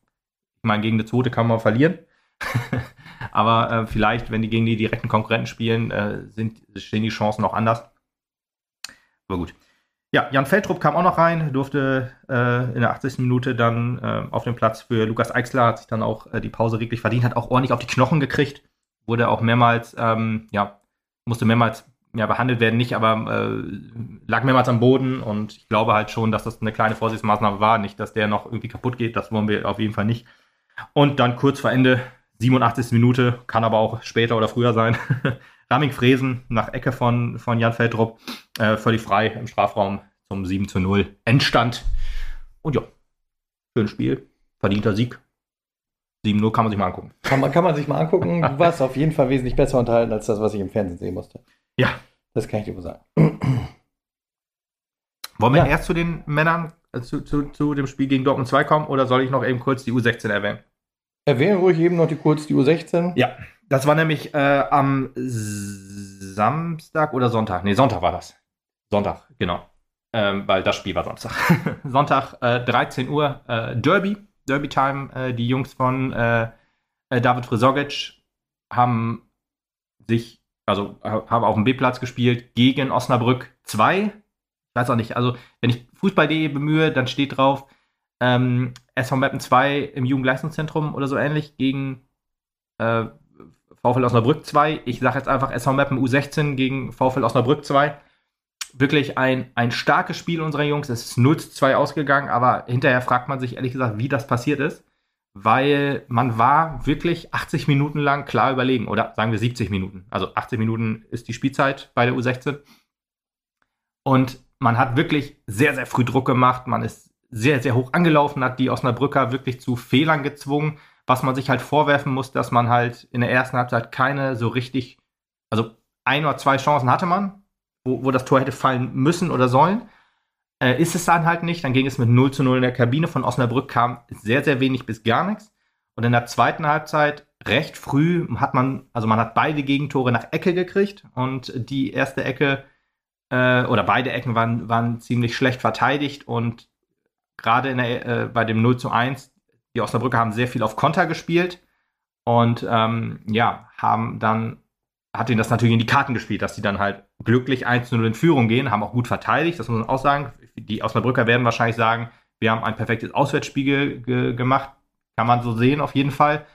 ich meine, gegen eine zweite kann man verlieren. aber äh, vielleicht, wenn die gegen die direkten Konkurrenten spielen, äh, sind, stehen die Chancen noch anders. Aber gut. Ja, Jan Feldrup kam auch noch rein, durfte äh, in der 80. Minute dann äh, auf den Platz für Lukas Eichsler, hat sich dann auch äh, die Pause wirklich verdient, hat auch ordentlich auf die Knochen gekriegt, wurde auch mehrmals, ähm, ja, musste mehrmals ja, behandelt werden, nicht, aber äh, lag mehrmals am Boden und ich glaube halt schon, dass das eine kleine Vorsichtsmaßnahme war, nicht, dass der noch irgendwie kaputt geht, das wollen wir auf jeden Fall nicht. Und dann kurz vor Ende, 87. Minute, kann aber auch später oder früher sein. Raming Fresen nach Ecke von, von Jan Feldrup, äh, völlig frei im Strafraum zum 7 zu 0. Endstand. Und ja, schönes Spiel, verdienter Sieg. 7-0 kann man sich mal angucken. Kann man, kann man sich mal angucken. Du warst auf jeden Fall wesentlich besser unterhalten als das, was ich im Fernsehen sehen musste. Ja. Das kann ich dir wohl sagen. Wollen wir Ja. erst zu den Männern, äh, zu, zu, zu dem Spiel gegen Dortmund 2 kommen oder soll ich noch eben kurz die U16 erwähnen? Erwähnen ruhig eben noch die kurz die U16. Ja, das war nämlich äh, am Samstag oder Sonntag. Nee, Sonntag war das. Sonntag, genau. Ähm, weil das Spiel war Samstag. Sonntag, äh, 13 Uhr, äh, Derby. Derby-Time. Äh, die Jungs von äh, äh, David Frisogic haben sich, also ha- haben auf dem B-Platz gespielt gegen Osnabrück 2. Ich weiß auch nicht, also wenn ich Fußball.de bemühe, dann steht drauf, ähm, SV Meppen 2 im Jugendleistungszentrum oder so ähnlich gegen äh, VfL Osnabrück 2. Ich sage jetzt einfach SV Meppen U16 gegen VfL Osnabrück 2. Wirklich ein, ein starkes Spiel unserer Jungs. Es ist 0 zu 2 ausgegangen, aber hinterher fragt man sich ehrlich gesagt, wie das passiert ist. Weil man war wirklich 80 Minuten lang klar überlegen. Oder sagen wir 70 Minuten. Also 80 Minuten ist die Spielzeit bei der U16. Und man hat wirklich sehr, sehr früh Druck gemacht. Man ist sehr, sehr hoch angelaufen, hat die Osnabrücker wirklich zu Fehlern gezwungen was man sich halt vorwerfen muss, dass man halt in der ersten Halbzeit keine so richtig, also ein oder zwei Chancen hatte man, wo, wo das Tor hätte fallen müssen oder sollen. Äh, ist es dann halt nicht. Dann ging es mit 0 zu 0 in der Kabine. Von Osnabrück kam sehr, sehr wenig bis gar nichts. Und in der zweiten Halbzeit, recht früh, hat man, also man hat beide Gegentore nach Ecke gekriegt. Und die erste Ecke, äh, oder beide Ecken waren, waren ziemlich schlecht verteidigt. Und gerade äh, bei dem 0 zu 1 die Osnabrücker haben sehr viel auf Konter gespielt und ähm, ja, haben dann, hat ihnen das natürlich in die Karten gespielt, dass sie dann halt glücklich 1-0 in Führung gehen, haben auch gut verteidigt, das muss man auch sagen. Die Osnabrücker werden wahrscheinlich sagen, wir haben ein perfektes Auswärtsspiel ge ge gemacht, kann man so sehen auf jeden Fall.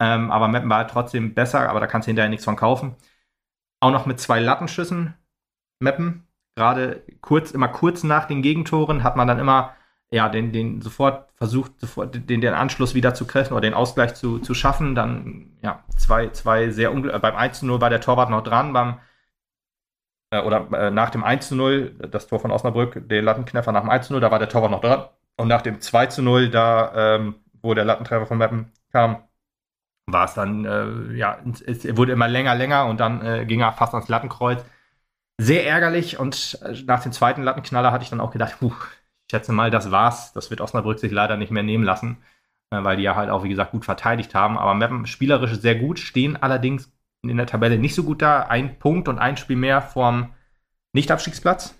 Ähm, aber Meppen war halt trotzdem besser, aber da kannst du hinterher nichts von kaufen. Auch noch mit zwei Lattenschüssen Meppen, gerade kurz, immer kurz nach den Gegentoren hat man dann immer ja, den, den sofort versucht, sofort den, den Anschluss wieder zu treffen oder den Ausgleich zu, zu schaffen. Dann, ja, zwei, zwei sehr ungl Beim 1-0 war der Torwart noch dran, beim äh, oder äh, nach dem 1-0, das Tor von Osnabrück, der Lattenkneffer nach dem 1-0, da war der Torwart noch dran. Und nach dem 2-0, da, ähm, wo der Lattentreffer von Meppen kam, war es dann, äh, ja, es, es wurde immer länger, länger und dann äh, ging er fast ans Lattenkreuz. Sehr ärgerlich und äh, nach dem zweiten Lattenknaller hatte ich dann auch gedacht, puh, ich schätze mal, das war's. Das wird Osnabrück sich leider nicht mehr nehmen lassen, äh, weil die ja halt auch, wie gesagt, gut verteidigt haben. Aber Meppen spielerisch sehr gut, stehen allerdings in der Tabelle nicht so gut da. Ein Punkt und ein Spiel mehr vorm Nichtabstiegsplatz.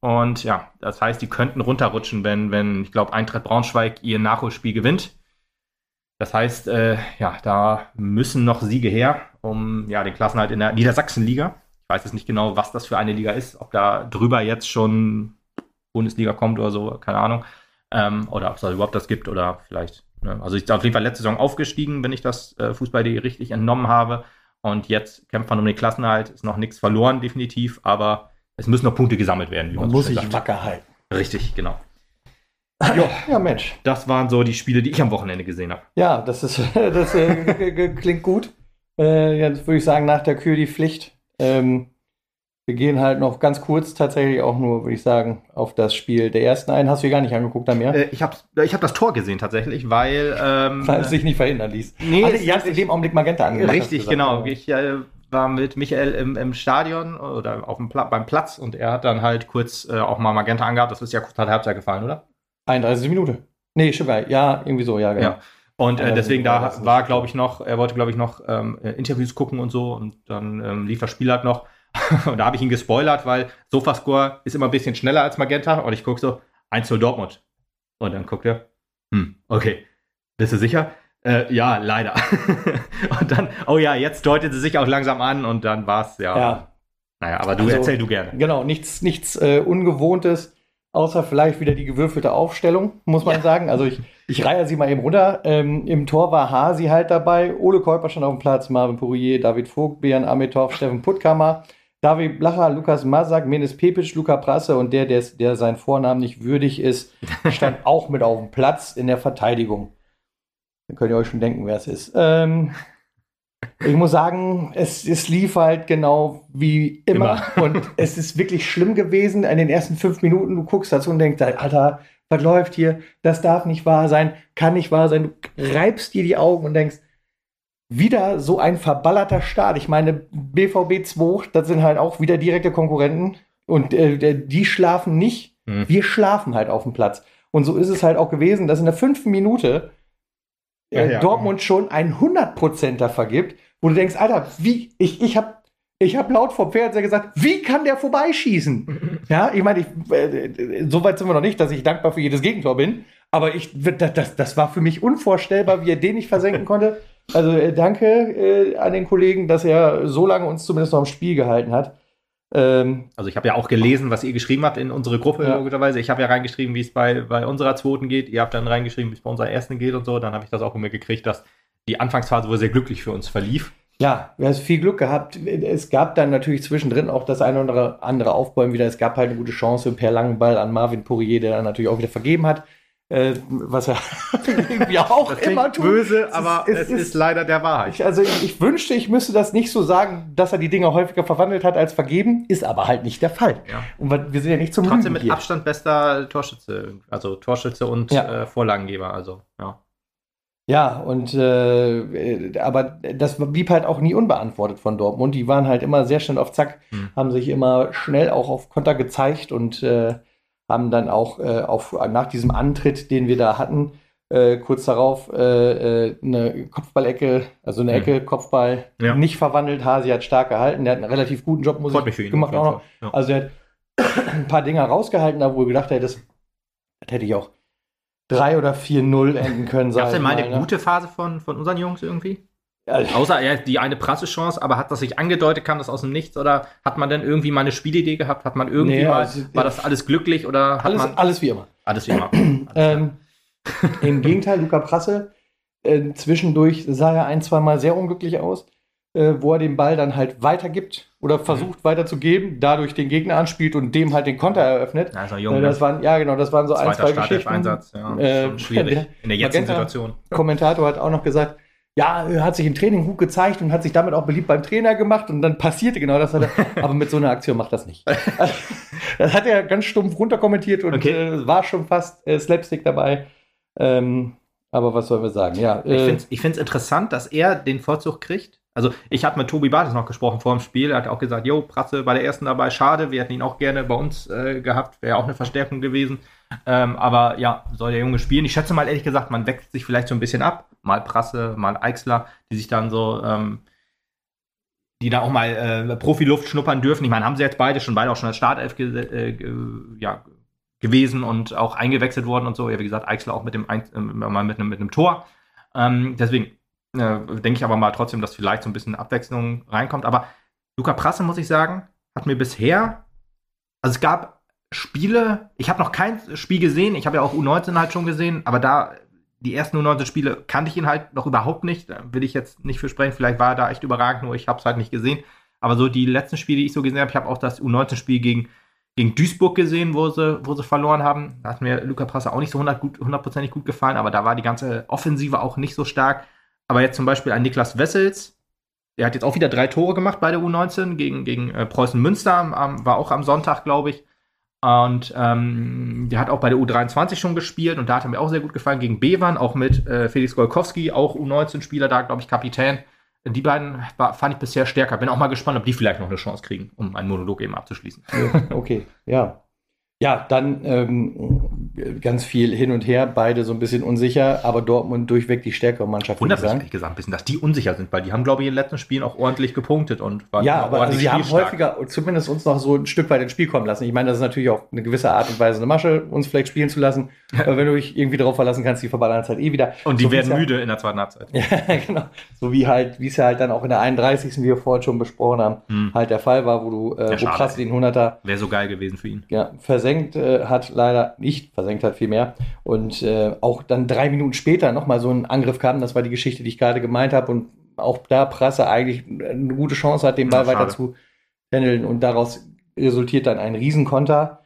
Und ja, das heißt, die könnten runterrutschen, wenn, wenn ich glaube, Eintracht Braunschweig ihr Nachholspiel gewinnt. Das heißt, äh, ja, da müssen noch Siege her, um ja, den Klassenhalt in der Niedersachsenliga. Ich weiß jetzt nicht genau, was das für eine Liga ist, ob da drüber jetzt schon Bundesliga kommt oder so, keine Ahnung. Ähm, oder ob es da überhaupt das gibt oder vielleicht. Ne? Also ich bin auf jeden Fall letzte Saison aufgestiegen, wenn ich das äh, Fußball.de richtig entnommen habe. Und jetzt kämpft man um den Klassenhalt. Ist noch nichts verloren, definitiv, aber es müssen noch Punkte gesammelt werden. Wie Man muss sich wacker halten. Richtig, genau. Ja, Mensch. Das waren so die Spiele, die ich am Wochenende gesehen habe. Ja, das ist das äh, klingt gut. Äh, jetzt würde ich sagen, nach der Kür die Pflicht. Ähm, wir gehen halt noch ganz kurz tatsächlich auch nur, würde ich sagen, auf das Spiel der ersten ein. Hast du dir gar nicht angeguckt, da mehr? Äh, ich habe ich hab das Tor gesehen tatsächlich, weil. Ähm, Weil es sich nicht verhindern ließ. Nee, es- ihr hast in dem Augenblick Magenta angemacht. du Richtig, genau. Ich äh, war mit Michael im, im Stadion oder auf dem Pla beim Platz und er hat dann halt kurz äh, auch mal Magenta angehabt. Das ist ja kurz nach der Halbzeit gefallen, oder? 31 Minute. Nee, nicht. Ja, irgendwie so, ja, genau. Ja. Und äh, deswegen da war, glaube ich, noch, er wollte, glaube ich, noch ähm, äh, Interviews gucken und so und dann ähm, lief das Spiel halt noch. und da habe ich ihn gespoilert, weil Sofascore ist immer ein bisschen schneller als Magenta und ich gucke so 1 Dortmund. Und dann guckt er, hm, okay, bist du sicher? Äh, ja, leider. und dann, oh ja, jetzt deutet sie sich auch langsam an und dann war es, ja. Ja. Naja, aber du Also- erzähl du gerne. Genau, nichts, nichts äh, Ungewohntes, außer vielleicht wieder die gewürfelte Aufstellung, muss man sagen. Also ich, ich reihe sie mal eben runter. Ähm, Im Tor war Hasi halt dabei, Ole Käuper schon auf dem Platz, Marvin Pourier, David Vogt, Björn Amitov, Steffen Puttkammer, David Blacher, Lukas Masak, Menes Pepic, Luca Prasse und der, der, der sein Vornamen nicht würdig ist, stand auch mit auf dem Platz in der Verteidigung. Dann könnt ihr euch schon denken, wer es ist. Ähm, ich muss sagen, es, es lief halt genau wie immer. immer. Und es ist wirklich schlimm gewesen. In den ersten fünf Minuten, du guckst dazu und denkst, Alter, was läuft hier? Das darf nicht wahr sein, kann nicht wahr sein. Du reibst dir die Augen und denkst, wieder so ein verballerter Start. Ich meine, BVB 2, das sind halt auch wieder direkte Konkurrenten. Und äh, die schlafen nicht. Mhm. Wir schlafen halt auf dem Platz. Und so ist es halt auch gewesen, dass in der fünften Minute äh, ja, ja, Dortmund ja. schon ein 100%er vergibt, wo du denkst, Alter, wie, ich, ich habe ich hab laut vom Fernseher gesagt, wie kann der vorbeischießen? ja, ich meine, ich, äh, so weit sind wir noch nicht, dass ich dankbar für jedes Gegentor bin, aber ich, das, das war für mich unvorstellbar, wie er den nicht versenken konnte. Also äh, danke äh, an den Kollegen, dass er so lange uns zumindest noch im Spiel gehalten hat. Ähm, also ich habe ja auch gelesen, was ihr geschrieben habt in unsere Gruppe, ja. logischerweise. Ich habe ja reingeschrieben, wie es bei, bei unserer zweiten geht. Ihr habt dann reingeschrieben, wie es bei unserer ersten geht und so. Dann habe ich das auch immer gekriegt, dass die Anfangsphase wohl sehr glücklich für uns verlief. Ja, wir haben viel Glück gehabt. Es gab dann natürlich zwischendrin auch das eine oder andere Aufbäumen wieder. Es gab halt eine gute Chance per langen Ball an Marvin Pourier, der dann natürlich auch wieder vergeben hat. Äh, was er irgendwie auch immer tut. böse, aber es, es, es ist, ist, leider der Wahrheit. Ich, also ich, ich, wünschte, ich müsste das nicht so sagen, dass er die Dinge häufiger verwandelt hat als vergeben, ist aber halt nicht der Fall. Ja. Und wir sind ja nicht zum Trotzdem mit hier. Abstand bester Torschütze, also Torschütze und ja. äh, Vorlagengeber, also ja. Ja, und äh, aber das blieb halt auch nie unbeantwortet von Dortmund. Die waren halt immer sehr schnell auf Zack, hm. haben sich immer schnell auch auf Konter gezeigt und äh, haben dann auch äh, auf, nach diesem Antritt, den wir da hatten, äh, kurz darauf äh, äh eine Kopfballecke, also eine mhm. Ecke, Kopfball, ja. nicht verwandelt. Hasi hat stark gehalten. Der hat einen relativ guten Job muss ich, gemacht. Auch noch. Ja. Also er hat ein paar Dinger rausgehalten, da wo ich gedacht hätte, das, das hätte ich auch 3 oder 4-0 enden können. Gab es denn mal eine gute Phase von, von unseren Jungs irgendwie? Außer ja, die eine Pressechance, aber hat das sich angedeutet, kam das aus dem Nichts oder hat man denn irgendwie mal eine Spielidee gehabt? Hat man irgendwie nee, mal, also, war das alles glücklich oder alles, man, alles wie immer? Alles wie immer. ähm, Im Gegenteil, Luca Prasse, äh, zwischendurch sah er ein, zwei Mal sehr unglücklich aus, äh, wo er den Ball dann halt weitergibt oder mhm. versucht mhm. weiterzugeben, dadurch den Gegner anspielt und dem halt den Konter eröffnet. Ja, jung, äh, das waren, ja genau, das waren so ein, zwei Geschichten. Einsatz, ja, äh, schwierig in der jetzigen Situation. Kommentator hat auch noch gesagt, ja, er hat sich im Training gut gezeigt und hat sich damit auch beliebt beim Trainer gemacht und dann passierte genau das. Er, aber mit so einer Aktion macht das nicht. Also, das hat er ganz stumpf runterkommentiert und okay. äh, war schon fast äh, Slapstick dabei. Ähm, aber was sollen wir sagen? Ja, äh, ich finde es interessant, dass er den Vorzug kriegt. Also ich habe mit Tobi Bartes noch gesprochen vor dem Spiel. Er hat auch gesagt, Jo, Pratze bei der ersten dabei, schade, wir hätten ihn auch gerne bei uns äh, gehabt, wäre auch eine Verstärkung gewesen. Ähm, aber ja, soll der Junge spielen. Ich schätze mal ehrlich gesagt, man wechselt sich vielleicht so ein bisschen ab. Mal Prasse, mal Eichsler, die sich dann so, ähm, die da auch mal äh, Profiluft schnuppern dürfen. Ich meine, haben sie jetzt beide schon beide auch schon als Startelf ge äh, ja, gewesen und auch eingewechselt worden und so. Ja, wie gesagt, Eichsler auch mit dem Ein äh, mit einem mit Tor. Ähm, deswegen äh, denke ich aber mal trotzdem, dass vielleicht so ein bisschen Abwechslung reinkommt. Aber Luca Prasse, muss ich sagen, hat mir bisher, also es gab Spiele, ich habe noch kein Spiel gesehen, ich habe ja auch U19 halt schon gesehen, aber da, die ersten U19-Spiele kannte ich ihn halt noch überhaupt nicht, da will ich jetzt nicht für sprechen, vielleicht war er da echt überragend, nur ich habe es halt nicht gesehen. Aber so die letzten Spiele, die ich so gesehen habe, ich habe auch das U19-Spiel gegen, gegen Duisburg gesehen, wo sie, wo sie verloren haben. Da hat mir Luca Prasser auch nicht so hundertprozentig gut, gut gefallen, aber da war die ganze Offensive auch nicht so stark. Aber jetzt zum Beispiel ein Niklas Wessels, der hat jetzt auch wieder drei Tore gemacht bei der U19 gegen, gegen äh, Preußen Münster, am, war auch am Sonntag, glaube ich. Und ähm, der hat auch bei der U23 schon gespielt und da hat er mir auch sehr gut gefallen gegen Bevan, auch mit äh, Felix Golkowski, auch U19-Spieler da, glaube ich, Kapitän. Die beiden war, fand ich bisher stärker. Bin auch mal gespannt, ob die vielleicht noch eine Chance kriegen, um einen Monolog eben abzuschließen. Okay, ja. Ja, dann ähm, ganz viel hin und her, beide so ein bisschen unsicher, aber Dortmund durchweg die stärkere Mannschaft. Wundert mich ehrlich gesagt ein bisschen, dass die unsicher sind, weil die haben, glaube ich, in den letzten Spielen auch ordentlich gepunktet und waren Ja, aber also sie haben häufiger zumindest uns noch so ein Stück weit ins Spiel kommen lassen. Ich meine, das ist natürlich auch eine gewisse Art und Weise eine Masche, uns vielleicht spielen zu lassen. aber wenn du dich irgendwie darauf verlassen kannst, die verballern halt eh wieder. Und die so werden müde ja, in der zweiten Halbzeit. ja, genau. So wie halt, wie es ja halt dann auch in der 31. wie wir vorhin schon besprochen haben, hm. halt der Fall war, wo du, äh, ja, wo krass den 100er. Wäre so geil gewesen für ihn. Ja, versenkt äh, hat leider nicht, versenkt hat vielmehr. Und äh, auch dann drei Minuten später nochmal so ein Angriff kam, das war die Geschichte, die ich gerade gemeint habe. Und auch da Prasse eigentlich eine gute Chance hat, den Ball ja, weiter zu handeln. Und daraus resultiert dann ein Riesenkonter,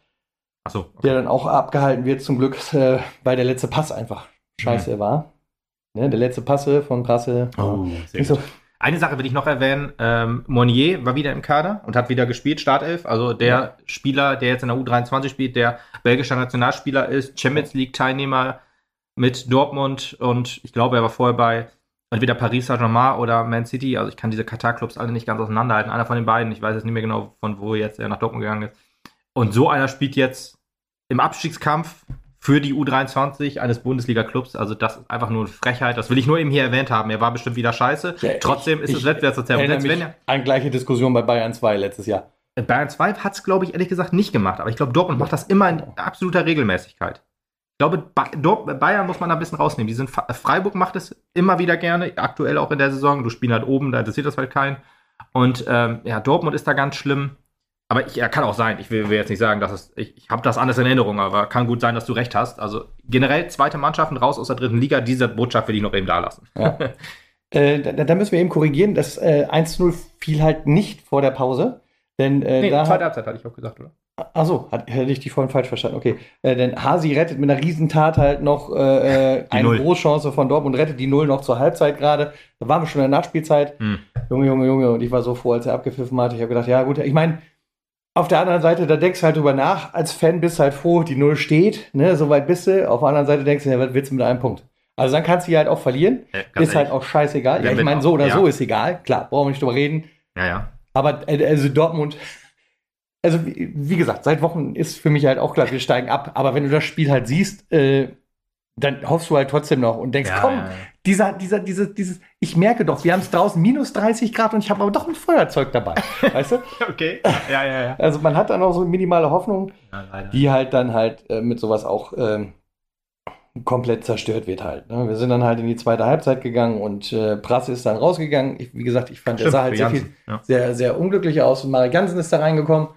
so, okay. der dann auch abgehalten wird, zum Glück, äh, weil der letzte Pass einfach scheiße mhm. war. Ne, der letzte Passe von Prasse. Oh, Nicht so, Eine Sache will ich noch erwähnen. Ähm, Monnier war wieder im Kader und hat wieder gespielt, Startelf. Also der Ja. Spieler, der jetzt in der U23 spielt, der belgischer Nationalspieler ist, Champions League-Teilnehmer mit Dortmund und ich glaube, er war vorher bei entweder Paris Saint-Germain oder Man City. Also ich kann diese Katar-Clubs alle nicht ganz auseinanderhalten. Einer von den beiden. Ich weiß jetzt nicht mehr genau, von wo jetzt er nach Dortmund gegangen ist. Und so einer spielt jetzt im Abstiegskampf für die U23 eines Bundesliga-Clubs. Also das ist einfach nur eine Frechheit. Das will ich nur eben hier erwähnt haben. Er war bestimmt wieder scheiße. Ja, Trotzdem ich- ist es Wettbewerbsverzerrung. Selbst wenn an gleiche Diskussion bei Bayern 2 letztes Jahr. er, Bayern 2 hat es, glaube ich, ehrlich gesagt nicht gemacht. Aber ich glaube, Dortmund macht das immer in absoluter Regelmäßigkeit. Ich glaube, Bayern muss man da ein bisschen rausnehmen. Die sind, Freiburg macht es immer wieder gerne, aktuell auch in der Saison. Du spielst halt oben, da interessiert das halt keinen. Und ähm, ja, Dortmund ist da ganz schlimm. Aber ich, ja, kann auch sein. Ich will, will jetzt nicht sagen, dass es. Ich, ich habe das anders in Erinnerung, aber kann gut sein, dass du recht hast. Also generell zweite Mannschaften raus aus der dritten Liga. Diese Botschaft will ich noch eben da lassen. Ja. äh, da, da müssen wir eben korrigieren. Das äh, 1-0 fiel halt nicht vor der Pause. Denn äh, Nee, da zweite Halbzeit hatte ich auch gesagt, oder? Achso, hätte ich die vorhin falsch verstanden. Okay. Äh, denn Hasi rettet mit einer Riesentat halt noch äh, äh, eine Null. Großchance von Dortmund, rettet die Null noch zur Halbzeit gerade. Da waren wir schon in der Nachspielzeit. Hm. Junge, Junge, Junge. Und ich war so froh, als er abgepfiffen hat. Ich habe gedacht, ja gut, ich meine, auf der anderen Seite, da denkst du halt drüber nach. Als Fan bist du halt froh, die Null steht, ne, so weit bist du. Auf der anderen Seite denkst du, ja, was willst du mit einem Punkt? Also dann kannst du die halt auch verlieren. Ganz ist halt auch scheißegal. Ja, ich meine, so oder ja. so ist egal. Klar, brauchen wir nicht drüber reden. Ja, ja. Aber äh, also Dortmund, also wie, wie gesagt, seit Wochen ist für mich halt auch klar, wir steigen ab. Aber wenn du das Spiel halt siehst, äh, dann hoffst du halt trotzdem noch und denkst, Ja, komm, ja, dieser, dieser, dieses, dieses, ich merke doch, wir haben es draußen minus 30 Grad und ich habe aber doch ein Feuerzeug dabei. weißt du? Okay. Ja, ja, ja. Also man hat dann auch so minimale Hoffnung, ja die halt dann halt äh, mit sowas auch ähm, komplett zerstört wird halt. Ne? Wir sind dann halt in die zweite Halbzeit gegangen und äh, Prasse ist dann rausgegangen. Ich, wie gesagt, ich fand, der Stimmt, sah halt sehr viel, sehr, sehr unglücklich aus. Und Marek Jansen ist da reingekommen.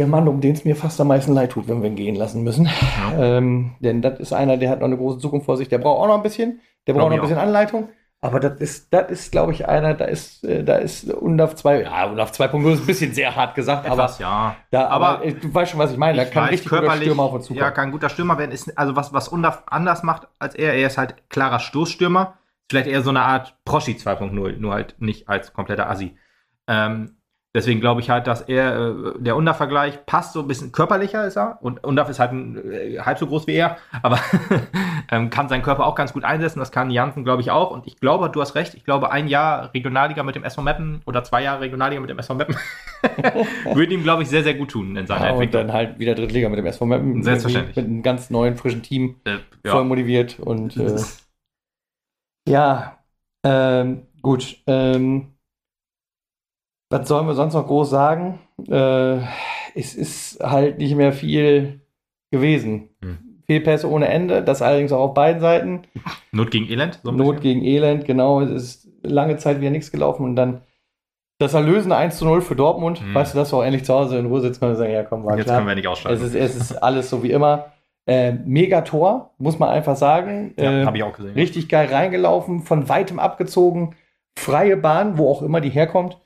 Der Mann, um den es mir fast am meisten leid tut, wenn wir ihn gehen lassen müssen. Ja. Ähm, denn das ist einer, der hat noch eine große Zukunft vor sich. Der braucht auch noch ein bisschen. Der braucht noch ein bisschen Anleitung. Aber das ist, das ist, glaube ich, einer, da ist, äh, da ist UNDAF 2, ja, UNDAF 2.0 ist ein bisschen sehr hart gesagt, aber, Etwas, ja. da, aber, aber äh, du weißt schon, was ich meine. Da Ich kann weiß, richtig guter Stürmer auf uns zukommen. Ja, kann ein guter Stürmer werden. Ist, also was, was Undaf anders macht als er, er ist halt klarer Stoßstürmer. Vielleicht eher so eine Art Proschi 2.0, nur halt nicht als kompletter Assi. Ähm, deswegen glaube ich halt, dass er, äh, der Undaf-Vergleich passt so ein bisschen körperlicher ist er. Und Undaf ist halt ein, äh, halb so groß wie er, aber ähm, kann seinen Körper auch ganz gut einsetzen. Das kann Jansen, glaube ich, auch. Und ich glaube, du hast recht. Ich glaube, ein Jahr Regionalliga mit dem SV Meppen oder zwei Jahre Regionalliga mit dem SV Meppen würde ihm, glaube ich, sehr, sehr gut tun in seiner Ja, und Entwicklung. dann halt wieder Drittliga mit dem SV Meppen. Selbstverständlich. Mit einem ganz neuen, frischen Team, Äh, voll motiviert. Und äh, ja, ähm, gut. Ähm, was sollen wir sonst noch groß sagen? Äh, es ist halt nicht mehr viel gewesen. Hm. Fehlpässe ohne Ende, das allerdings auch auf beiden Seiten. Not gegen Elend? So Not bisschen? gegen Elend, genau. Es ist lange Zeit wieder nichts gelaufen und dann das Erlösen 1 zu 0 für Dortmund. Hm. Weißt du, dass wir auch endlich zu Hause in Ruhe sitzen können und sagen, ja komm, war Jetzt klar. können wir nicht ausschalten. Es ist, es ist alles so wie immer. Äh, Megator, muss man einfach sagen. ja, äh, habe ich auch gesehen. richtig geil reingelaufen, von weitem abgezogen, freie Bahn, wo auch immer die herkommt.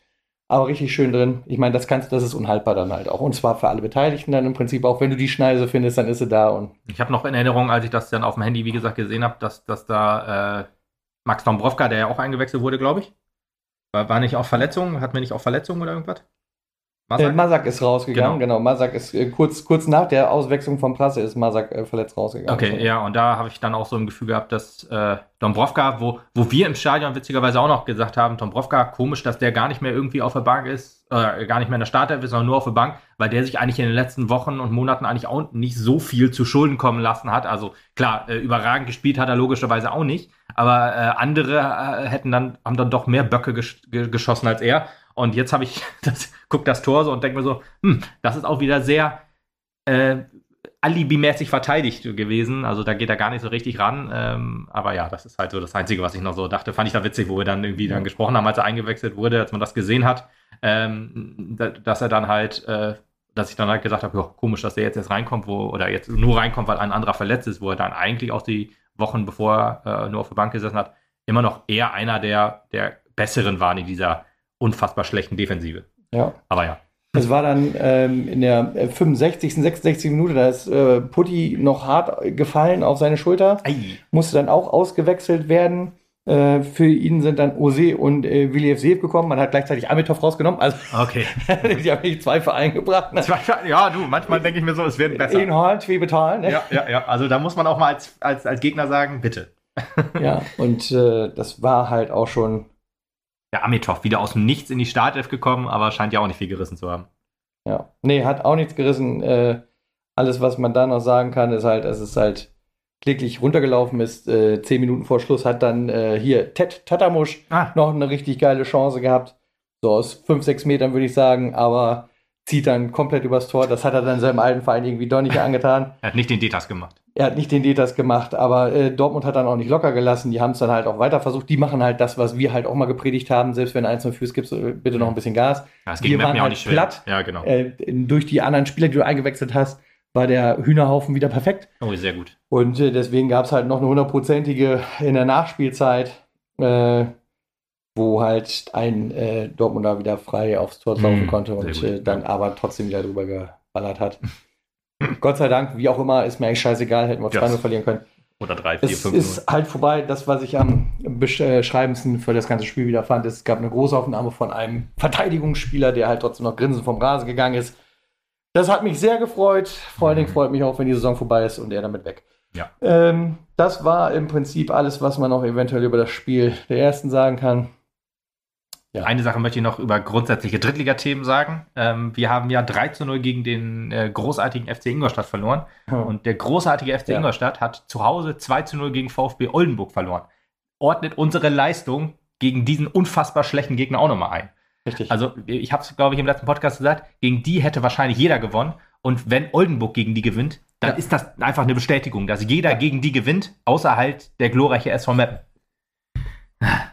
Aber richtig schön drin. Ich meine, das kannst, das ist unhaltbar dann halt auch. Und zwar für alle Beteiligten dann im Prinzip auch, wenn du die Schneise findest, dann ist sie da und Ich habe noch in Erinnerung, als ich das dann auf dem Handy, wie gesagt, gesehen habe, dass, dass da äh, Max Dombrovka, der ja auch eingewechselt wurde, glaube ich, war, war nicht auch Verletzung? Hat mir nicht auch Verletzung oder irgendwas? Was Äh, Masak ist rausgegangen, Genau. genau. Masak ist äh, kurz, kurz nach der Auswechslung von Prasse ist Masak äh, verletzt rausgegangen. Okay, ja, und da habe ich dann auch so ein Gefühl gehabt, dass äh, Dombrovka, wo, wo wir im Stadion witzigerweise auch noch gesagt haben, Dombrovka, komisch, dass der gar nicht mehr irgendwie auf der Bank ist, äh, gar nicht mehr in der Startelf ist, sondern nur auf der Bank, weil der sich eigentlich in den letzten Wochen und Monaten eigentlich auch nicht so viel zu Schulden kommen lassen hat. Also klar, äh, überragend gespielt hat er logischerweise auch nicht, aber äh, andere hätten dann, haben dann doch mehr Böcke gesch ge geschossen als er. Und jetzt habe ich das, guck das Tor so und denke mir so, hm, das ist auch wieder sehr äh, alibimäßig verteidigt gewesen. Also da geht er gar nicht so richtig ran. Ähm, aber ja, das ist halt so das Einzige, was ich noch so dachte. Fand ich da witzig, wo wir dann irgendwie dann gesprochen haben, als er eingewechselt wurde, als man das gesehen hat, ähm, da, dass er dann halt, äh, dass ich dann halt gesagt habe, komisch, dass der jetzt jetzt reinkommt, wo, oder jetzt nur reinkommt, weil ein anderer verletzt ist, wo er dann eigentlich auch die Wochen, bevor er äh, nur auf der Bank gesessen hat, immer noch eher einer der, der besseren waren in dieser unfassbar schlechten Defensive. Ja. Aber ja. Es war dann ähm, in der 65., 66. Minute, da ist äh, Putti noch hart gefallen auf seine Schulter, Ei. musste dann auch ausgewechselt werden. Äh, für ihn sind dann Ose und äh, Willi Seev gekommen. Man hat gleichzeitig Amitov rausgenommen. Also Okay. die haben nicht zwei Vereine gebracht. Ne? Ja, du, manchmal denke ich mir so, es wird besser. In Horn, zwei bezahlen. Ne? Ja, ja, ja. Also da muss man auch mal als, als, als Gegner sagen, bitte. ja. Und äh, das war halt auch schon, Der Amitov wieder aus dem Nichts in die Startelf gekommen, aber scheint ja auch nicht viel gerissen zu haben. ja. Nee, hat auch nichts gerissen. Äh, alles, was man da noch sagen kann, ist halt, es ist halt kläglich runtergelaufen ist. Äh, zehn Minuten vor Schluss hat dann äh, hier Ted Tatamusch Ah, noch eine richtig geile Chance gehabt. So aus fünf, sechs Metern würde ich sagen, aber zieht dann komplett übers Tor. Das hat er dann seinem alten Verein irgendwie doch nicht angetan. er hat nicht den Detas gemacht. Er hat nicht den Detas gemacht, aber äh, Dortmund hat dann auch nicht locker gelassen. Die haben es dann halt auch weiter versucht. Die machen halt das, was wir halt auch mal gepredigt haben. Selbst wenn 1-0 führst, gibst du bitte noch ein bisschen Gas. Ja, das Wir waren Meppen ja auch halt platt. Ja, genau. Äh, durch die anderen Spieler, die du eingewechselt hast, war der Hühnerhaufen wieder perfekt. Oh, sehr gut. Und äh, deswegen gab es halt noch eine hundertprozentige in der Nachspielzeit, äh, wo halt ein äh, Dortmunder wieder frei aufs Tor laufen Mm, konnte und äh, dann aber trotzdem wieder drüber geballert hat. Gott sei Dank, wie auch immer, ist mir eigentlich scheißegal, hätten wir. 2-0 verlieren können. Oder 3, 4, Es 5. ist halt vorbei. Das, was ich am beschreibendsten für das ganze Spiel wieder fand, ist, es gab eine Großaufnahme von einem Verteidigungsspieler, der halt trotzdem noch grinsend vom Rasen gegangen ist. Das hat mich sehr gefreut. Vor allen Dingen freut mich auch, wenn die Saison vorbei ist und er damit weg. Ja. Ähm, das war im Prinzip alles, was man noch eventuell über das Spiel der ersten sagen kann. Eine Sache möchte ich noch über grundsätzliche Drittligathemen sagen. Ähm, wir haben ja 3 zu 0 gegen den äh, großartigen FC Ingolstadt verloren. Und der großartige FC Ja. Ingolstadt hat zu Hause 2 zu 0 gegen VfB Oldenburg verloren. Ordnet unsere Leistung gegen diesen unfassbar schlechten Gegner auch nochmal ein. Richtig. Also, ich habe es, glaube ich, im letzten Podcast gesagt, gegen die hätte wahrscheinlich jeder gewonnen. Und wenn Oldenburg gegen die gewinnt, dann Ja. ist das einfach eine Bestätigung, dass jeder gegen die gewinnt, außer halt der glorreiche SV Meppen.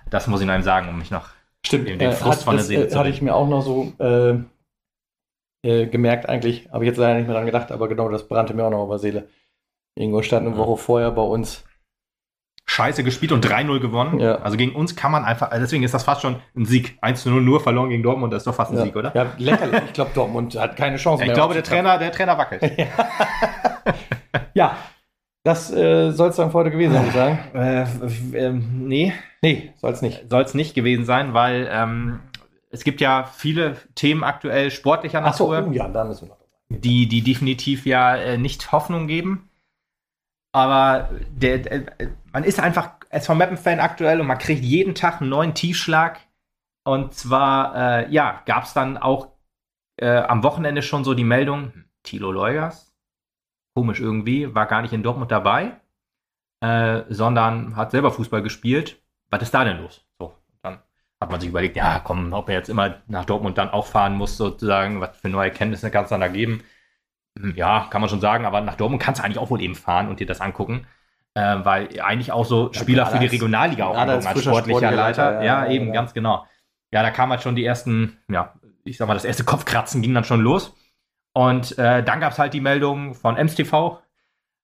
Das muss ich einem sagen, um mich noch. Stimmt, den- äh, Frust hat, von der das, Seele äh, zu hatte ich mir auch noch so äh, äh, gemerkt eigentlich. Habe ich jetzt leider nicht mehr dran gedacht, aber genau das brannte mir auch noch auf der Seele. Ingolstadt eine Ja. Woche vorher bei uns. Scheiße gespielt und 3-0 gewonnen. Ja. Also gegen uns kann man einfach, also deswegen ist das fast schon ein Sieg. 1-0 nur verloren gegen Dortmund, das ist doch fast ein ja. Sieg, oder? Ja, lächerlich. Ich glaube, Dortmund hat keine Chance Ja, ich mehr. glaube, der. Trainer, der Trainer wackelt. Ja, das äh, soll es dann heute gewesen sein, würde ich sagen. äh, ähm, nee, Nee, soll es nicht. soll es nicht gewesen sein, weil ähm, es gibt ja viele Themen aktuell sportlicher Achso, Natur. oh, ja, da müssen wir noch. die, die definitiv ja äh, nicht Hoffnung geben. Aber der, der, man ist einfach SV Mappen-Fan aktuell und man kriegt jeden Tag einen neuen Tiefschlag. Und zwar, äh, ja, gab es dann auch äh, am Wochenende schon so die Meldung, hm, Thilo Leugers, komisch irgendwie, war gar nicht in Dortmund dabei, äh, sondern hat selber Fußball gespielt. Was ist da denn los? So, dann hat man sich überlegt, ja, komm, ob er jetzt immer nach Dortmund dann auch fahren muss, sozusagen, was für neue Erkenntnisse kann es dann da geben? Hm, Ja, kann man schon sagen, aber nach Dortmund kannst du eigentlich auch wohl eben fahren und dir das angucken. Äh, weil eigentlich auch so Ja, Spieler gerade für die Regionalliga auch als als sportlicher Leiter. Leiter, ja, ja, eben, ja. ganz genau. Ja, da kam halt schon die ersten, ja, ich sag mal, das erste Kopfkratzen ging dann schon los. Und äh, dann gab es halt die Meldung von MSTV,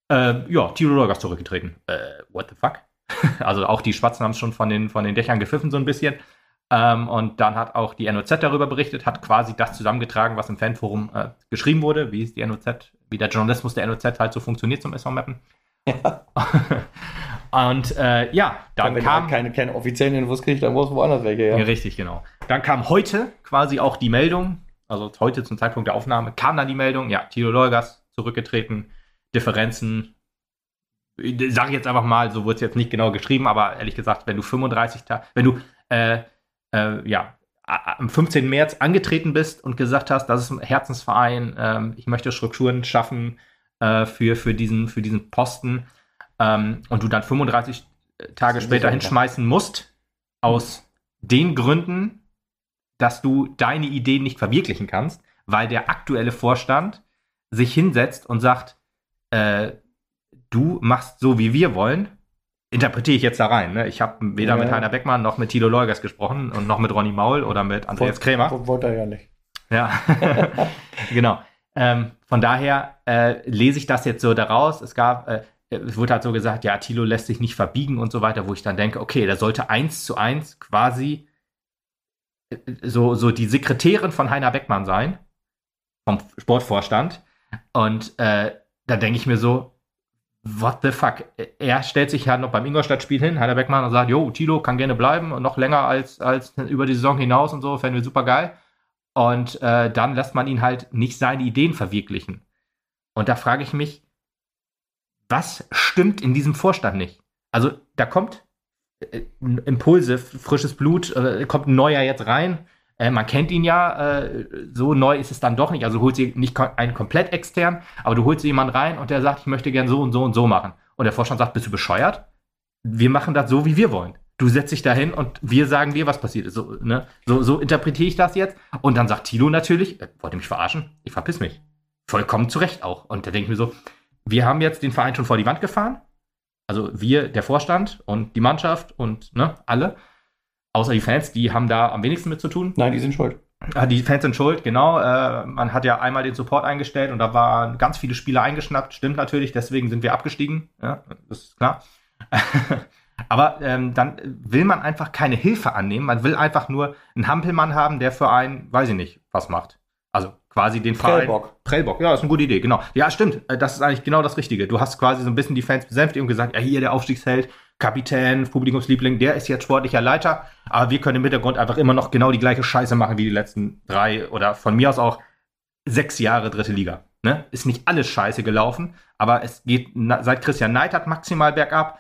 äh, ja, Tiro Lorgas zurückgetreten. Äh, what the fuck? also auch die Schwarzen haben es schon von den, von den Dächern gepfiffen so ein bisschen. Ähm, und dann hat auch die NOZ darüber berichtet, hat quasi das zusammengetragen, was im Fanforum äh, geschrieben wurde, wie ist die NOZ, wie der Journalismus der NOZ halt so funktioniert zum SV Mappen. Ja. und äh, ja, dann Wenn kam man keine, keine offiziellen Infos kriegt, dann muss woanders welche. ja. Ja. richtig, genau. Dann kam heute quasi auch die Meldung, also heute zum Zeitpunkt der Aufnahme, kam dann die Meldung, ja, Tilo Leugas zurückgetreten, Differenzen, sage ich jetzt einfach mal, so wurde es jetzt nicht genau geschrieben, aber ehrlich gesagt, wenn du 35 Tage, wenn du, äh, äh, ja, am 15. März angetreten bist und gesagt hast, das ist ein Herzensverein, ähm, ich möchte Strukturen schaffen äh, für, für, diesen, für diesen Posten ähm, und du dann 35 Tage später hinschmeißen musst, aus den Gründen, dass du deine Ideen nicht verwirklichen kannst, weil der aktuelle Vorstand sich hinsetzt und sagt, äh, du machst so, wie wir wollen, interpretiere ich jetzt da rein. Ne? Ich habe weder Ja. mit Heiner Beckmann noch mit Thilo Leugers gesprochen und noch mit Ronny Maul oder mit Andreas Krämer. Wo- Wollte er ja nicht. Ja, genau. Ähm, von daher äh, lese ich das jetzt so daraus. Es gab, äh, es wurde halt so gesagt, ja, Thilo lässt sich nicht verbiegen und so weiter, wo ich dann denke, okay, der sollte eins zu eins quasi so, so die Sekretärin von Heiner Beckmann sein, vom Sportvorstand. Und äh, da denke ich mir so, what the fuck? Er stellt sich halt noch beim Ingolstadt-Spiel hin, Heider Beckmann, und sagt, jo, Tilo kann gerne bleiben und noch länger als, als über die Saison hinaus und so, fänden wir super geil. Und äh, dann lässt man ihn halt nicht seine Ideen verwirklichen. Und da frage ich mich, was stimmt in diesem Vorstand nicht? Also da kommt Impulse, frisches Blut, äh, kommt ein neuer jetzt rein. Äh, man kennt ihn ja, äh, so neu ist es dann doch nicht. Also holst du nicht einen komplett extern, aber du holst jemanden rein und der sagt, ich möchte gern so und so und so machen. Und der Vorstand sagt, bist du bescheuert? Wir machen das so, wie wir wollen. Du setzt dich dahin und wir sagen dir, was passiert ist. So, ne? so, so interpretiere ich das jetzt. Und dann sagt Tilo natürlich, äh, wollt ihr mich verarschen? Ich verpiss mich. Vollkommen zu Recht auch. Und da denke ich mir so, wir haben jetzt den Verein schon vor die Wand gefahren. Also wir, der Vorstand und die Mannschaft und ne, alle. Außer die Fans, die haben da am wenigsten mit zu tun. Nein, die sind schuld. Ah, die Fans sind schuld, genau. Äh, man hat ja einmal den Support eingestellt und da waren ganz viele Spieler eingeschnappt. Stimmt natürlich, deswegen sind wir abgestiegen. Ja, das ist klar. Aber ähm, dann will man einfach keine Hilfe annehmen. Man will einfach nur einen Hampelmann haben, der für einen, weiß ich nicht, was macht. Also quasi den Verein. Prellbock. Prellbock, ja, ist eine gute Idee, genau. Ja, stimmt. Äh, das ist eigentlich genau das Richtige. Du hast quasi so ein bisschen die Fans besänftigt und gesagt, ja, hier der Aufstiegsheld, Kapitän, Publikumsliebling, der ist jetzt sportlicher Leiter, aber wir können im Hintergrund einfach immer noch genau die gleiche Scheiße machen wie die letzten drei oder von mir aus auch sechs Jahre dritte Liga. Ne? Ist nicht alles scheiße gelaufen, aber es geht seit Christian Neidhardt maximal bergab.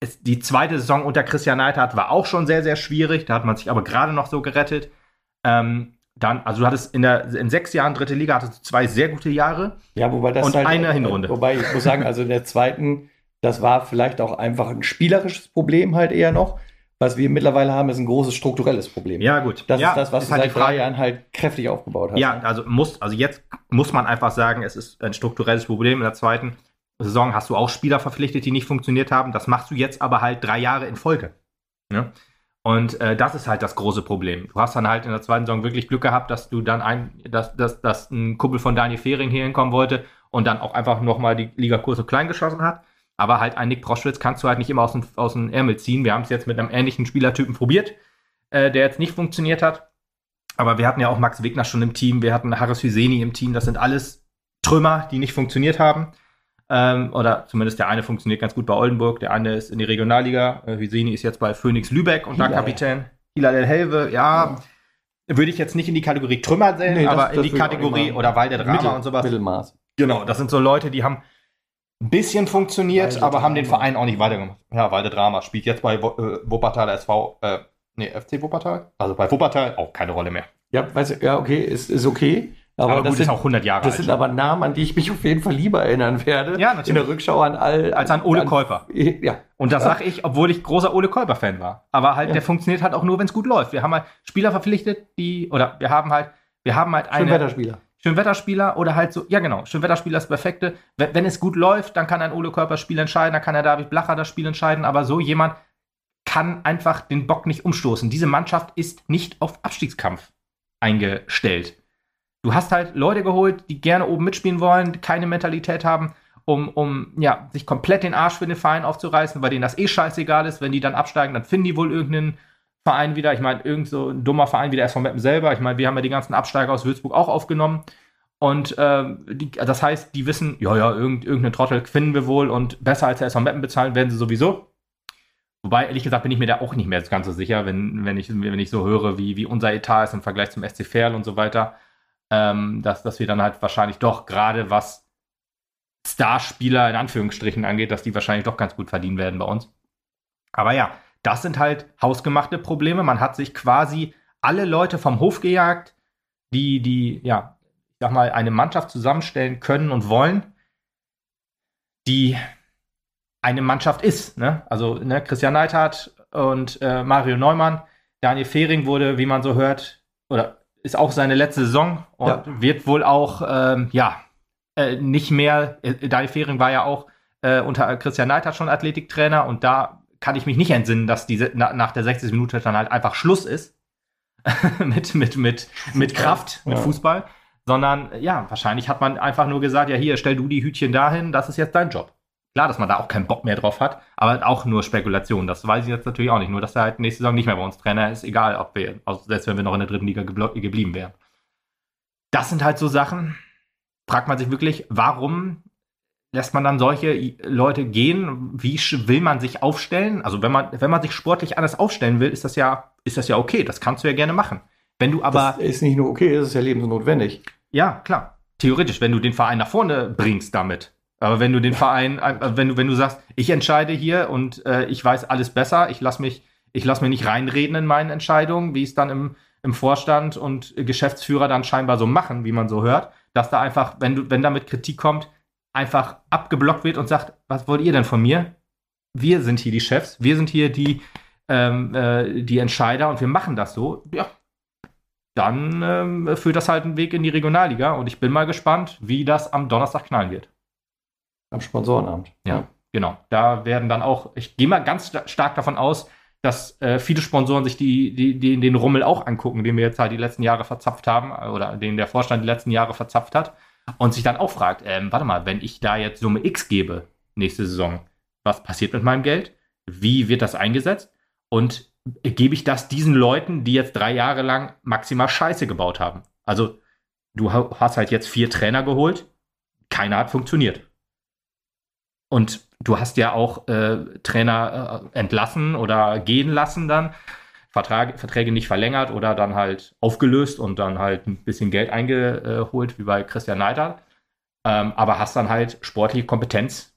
Es, die zweite Saison unter Christian Neidhardt war auch schon sehr, sehr schwierig. Da hat man sich aber gerade noch so gerettet. Ähm, dann, also du hattest in der in sechs Jahren dritte Liga hattest du zwei sehr gute Jahre. Ja, wobei das und halt, eine Hinrunde. Wobei ich muss sagen, also in der zweiten, das war vielleicht auch einfach ein spielerisches Problem halt eher noch. Was wir mittlerweile haben, ist ein großes strukturelles Problem. Ja, gut. Das ja, ist das, was ist du halt seit drei Jahren halt kräftig aufgebaut hast. Ja, also muss, also jetzt muss man einfach sagen, es ist ein strukturelles Problem. In der zweiten Saison hast du auch Spieler verpflichtet, die nicht funktioniert haben. Das machst du jetzt aber halt drei Jahre in Folge. Ne? Und äh, das ist halt das große Problem. Du hast dann halt in der zweiten Saison wirklich Glück gehabt, dass du dann ein, dass, dass, dass ein Kumpel von Daniel Fehring hier hinkommen wollte und dann auch einfach nochmal die Ligakurse klein geschossen hat. Aber halt ein Nick Proschwitz kannst du halt nicht immer aus dem, aus dem Ärmel ziehen. Wir haben es jetzt mit einem ähnlichen Spielertypen probiert, äh, der jetzt nicht funktioniert hat. Aber wir hatten ja auch Max Wegner schon im Team, wir hatten Haris Hüseni im Team. Das sind alles Trümmer, die nicht funktioniert haben. Ähm, oder zumindest der eine funktioniert ganz gut bei Oldenburg, der eine ist in die Regionalliga. Äh, ist jetzt bei Phoenix Lübeck und da. Kapitän. Hilal El Helve, ja, würde ich jetzt nicht in die Kategorie Trümmer sehen, Nee, aber das in die Kategorie oder Walde Drama Mittel, und sowas. Mittelmaß. Genau, das sind so Leute, die haben ein bisschen funktioniert, Walde aber haben den Drama. Verein auch nicht weitergemacht. Ja, Walde Drama spielt jetzt bei äh, Wuppertal SV, äh, nee, FC Wuppertal? Also bei Wuppertal auch keine Rolle mehr. Ja, weißt du, ja, okay, ist, ist okay. Aber, Aber, das, gut, sind, ist auch 100 Jahre das alt. sind aber Namen, an die ich mich auf jeden Fall lieber erinnern werde. Ja, natürlich. In der Rückschau an all. als an Ole Käufer. Ja, Und das sage ich, obwohl ich großer Ole Kolber-Fan war. Aber halt, Ja. der funktioniert halt auch nur, wenn es gut läuft. Wir haben halt Spieler verpflichtet, die, oder wir haben halt, wir haben halt schön eine Wetterspieler. Schönwetterspieler oder halt so, ja genau, Schönwetterspieler ist das Perfekte. Wenn, wenn es gut läuft, dann kann ein Ole Körper Spiel entscheiden, dann kann der David Blacher das Spiel entscheiden, aber so jemand kann einfach den Bock nicht umstoßen. Diese Mannschaft ist nicht auf Abstiegskampf eingestellt. Du hast halt Leute geholt, die gerne oben mitspielen wollen, keine Mentalität haben, um, um ja, sich komplett den Arsch für den Verein aufzureißen, weil denen das eh scheißegal ist. Wenn die dann absteigen, dann finden die wohl irgendeinen Verein wieder. Ich meine, irgend so ein dummer Verein wie der SV Meppen selber. Ich meine, wir haben ja die ganzen Absteiger aus Würzburg auch aufgenommen. Und ähm, die, das heißt, die wissen, ja, ja, irgend, irgendeinen Trottel finden wir wohl und besser als der SV Meppen bezahlen werden sie sowieso. Wobei, ehrlich gesagt, bin ich mir da auch nicht mehr ganz so sicher, wenn, wenn, ich, wenn ich so höre, wie, wie unser Etat ist im Vergleich zum SC Verl und so weiter. Ähm, dass, dass wir dann halt wahrscheinlich doch, gerade was Starspieler in Anführungsstrichen angeht, dass die wahrscheinlich doch ganz gut verdienen werden bei uns. Aber ja, das sind halt hausgemachte Probleme. Man hat sich quasi alle Leute vom Hof gejagt, die, die, ja, ich sag mal, eine Mannschaft zusammenstellen können und wollen, die eine Mannschaft ist. Ne? Also ne, Christian Neidhardt und äh, Mario Neumann, Daniel Fehring wurde, wie man so hört, oder ist auch seine letzte Saison und Ja. wird wohl auch, ähm, ja, äh, nicht mehr, äh, Daniel Fehring war ja auch äh, unter Christian Neidhardt schon Athletiktrainer und da kann ich mich nicht entsinnen, dass diese na, nach der 60 Minute dann halt einfach Schluss ist mit, mit, mit, mit Kraft, mit Ja. Fußball, sondern ja, wahrscheinlich hat man einfach nur gesagt, ja, hier, stell du die Hütchen dahin, das ist jetzt dein Job. Klar, dass man da auch keinen Bock mehr drauf hat, aber auch nur Spekulation. Das weiß ich jetzt natürlich auch nicht. Nur, dass er halt nächste Saison nicht mehr bei uns Trainer ist, egal ob wir, also selbst wenn wir noch in der dritten Liga geblieben wären. das sind halt so Sachen, fragt man sich wirklich, warum lässt man dann solche Leute gehen? Wie will man sich aufstellen? Also wenn man, wenn man sich sportlich anders aufstellen will, ist das ja, ist das ja okay. Das kannst du ja gerne machen. Wenn du aber. Das ist nicht nur okay, es ist ja lebensnotwendig. Ja, klar. Theoretisch, wenn du den Verein nach vorne bringst damit. Aber wenn du den Verein, äh, wenn du, wenn du sagst, ich entscheide hier und äh, ich weiß alles besser, ich lasse mich, ich lasse mir nicht reinreden in meinen Entscheidungen, wie es dann im, im Vorstand und Geschäftsführer dann scheinbar so machen, wie man so hört, dass da einfach, wenn du, wenn damit Kritik kommt, einfach abgeblockt wird und sagt, was wollt ihr denn von mir? Wir sind hier die Chefs, wir sind hier die, ähm, äh, die Entscheider und wir machen das so. Ja, dann ähm, führt das halt einen Weg in die Regionalliga und ich bin mal gespannt, wie das am Donnerstag knallen wird. Am Sponsorenamt. Ja, ja. genau. Da werden dann auch, ich gehe mal ganz stark davon aus, dass äh, viele Sponsoren sich die, die, die, den Rummel auch angucken, den wir jetzt halt die letzten Jahre verzapft haben oder den der Vorstand die letzten Jahre verzapft hat und sich dann auch fragt, ähm, warte mal, wenn ich da jetzt Summe X gebe nächste Saison, was passiert mit meinem Geld? Wie wird das eingesetzt? Und gebe ich das diesen Leuten, die jetzt drei Jahre lang maximal Scheiße gebaut haben? Also du hast halt jetzt vier Trainer geholt, keiner hat funktioniert. Und du hast ja auch äh, Trainer äh, entlassen oder gehen lassen dann, Vertrag, Verträge nicht verlängert oder dann halt aufgelöst und dann halt ein bisschen Geld eingeholt, wie bei Christian Neidal. Ähm, aber hast dann halt sportliche Kompetenz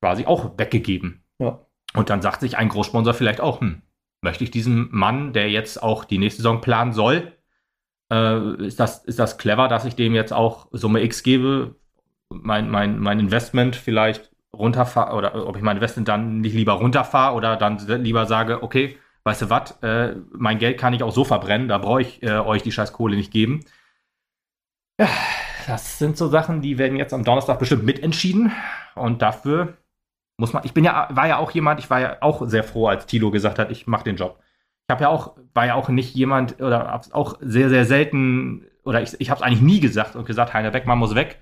quasi auch weggegeben. Ja. Und dann sagt sich ein Großsponsor vielleicht auch, hm, möchte ich diesem Mann, der jetzt auch die nächste Saison planen soll, äh, ist, das, ist das clever, dass ich dem jetzt auch Summe X gebe, mein, mein, mein Investment vielleicht runterfahre oder ob ich mein Investment dann nicht lieber runterfahre oder dann lieber sage, okay, weißt du was, äh, mein Geld kann ich auch so verbrennen, da brauche ich äh, euch die scheiß Kohle nicht geben. Ja, das sind so Sachen, die werden jetzt am Donnerstag bestimmt mitentschieden und dafür muss man, ich bin ja, war ja auch jemand, ich war ja auch sehr froh, als Tilo gesagt hat, ich mache den Job. Ich habe ja auch, war ja auch nicht jemand oder hab's auch sehr, sehr selten oder ich, ich habe es eigentlich nie gesagt und gesagt, Heiner Beckmann muss weg,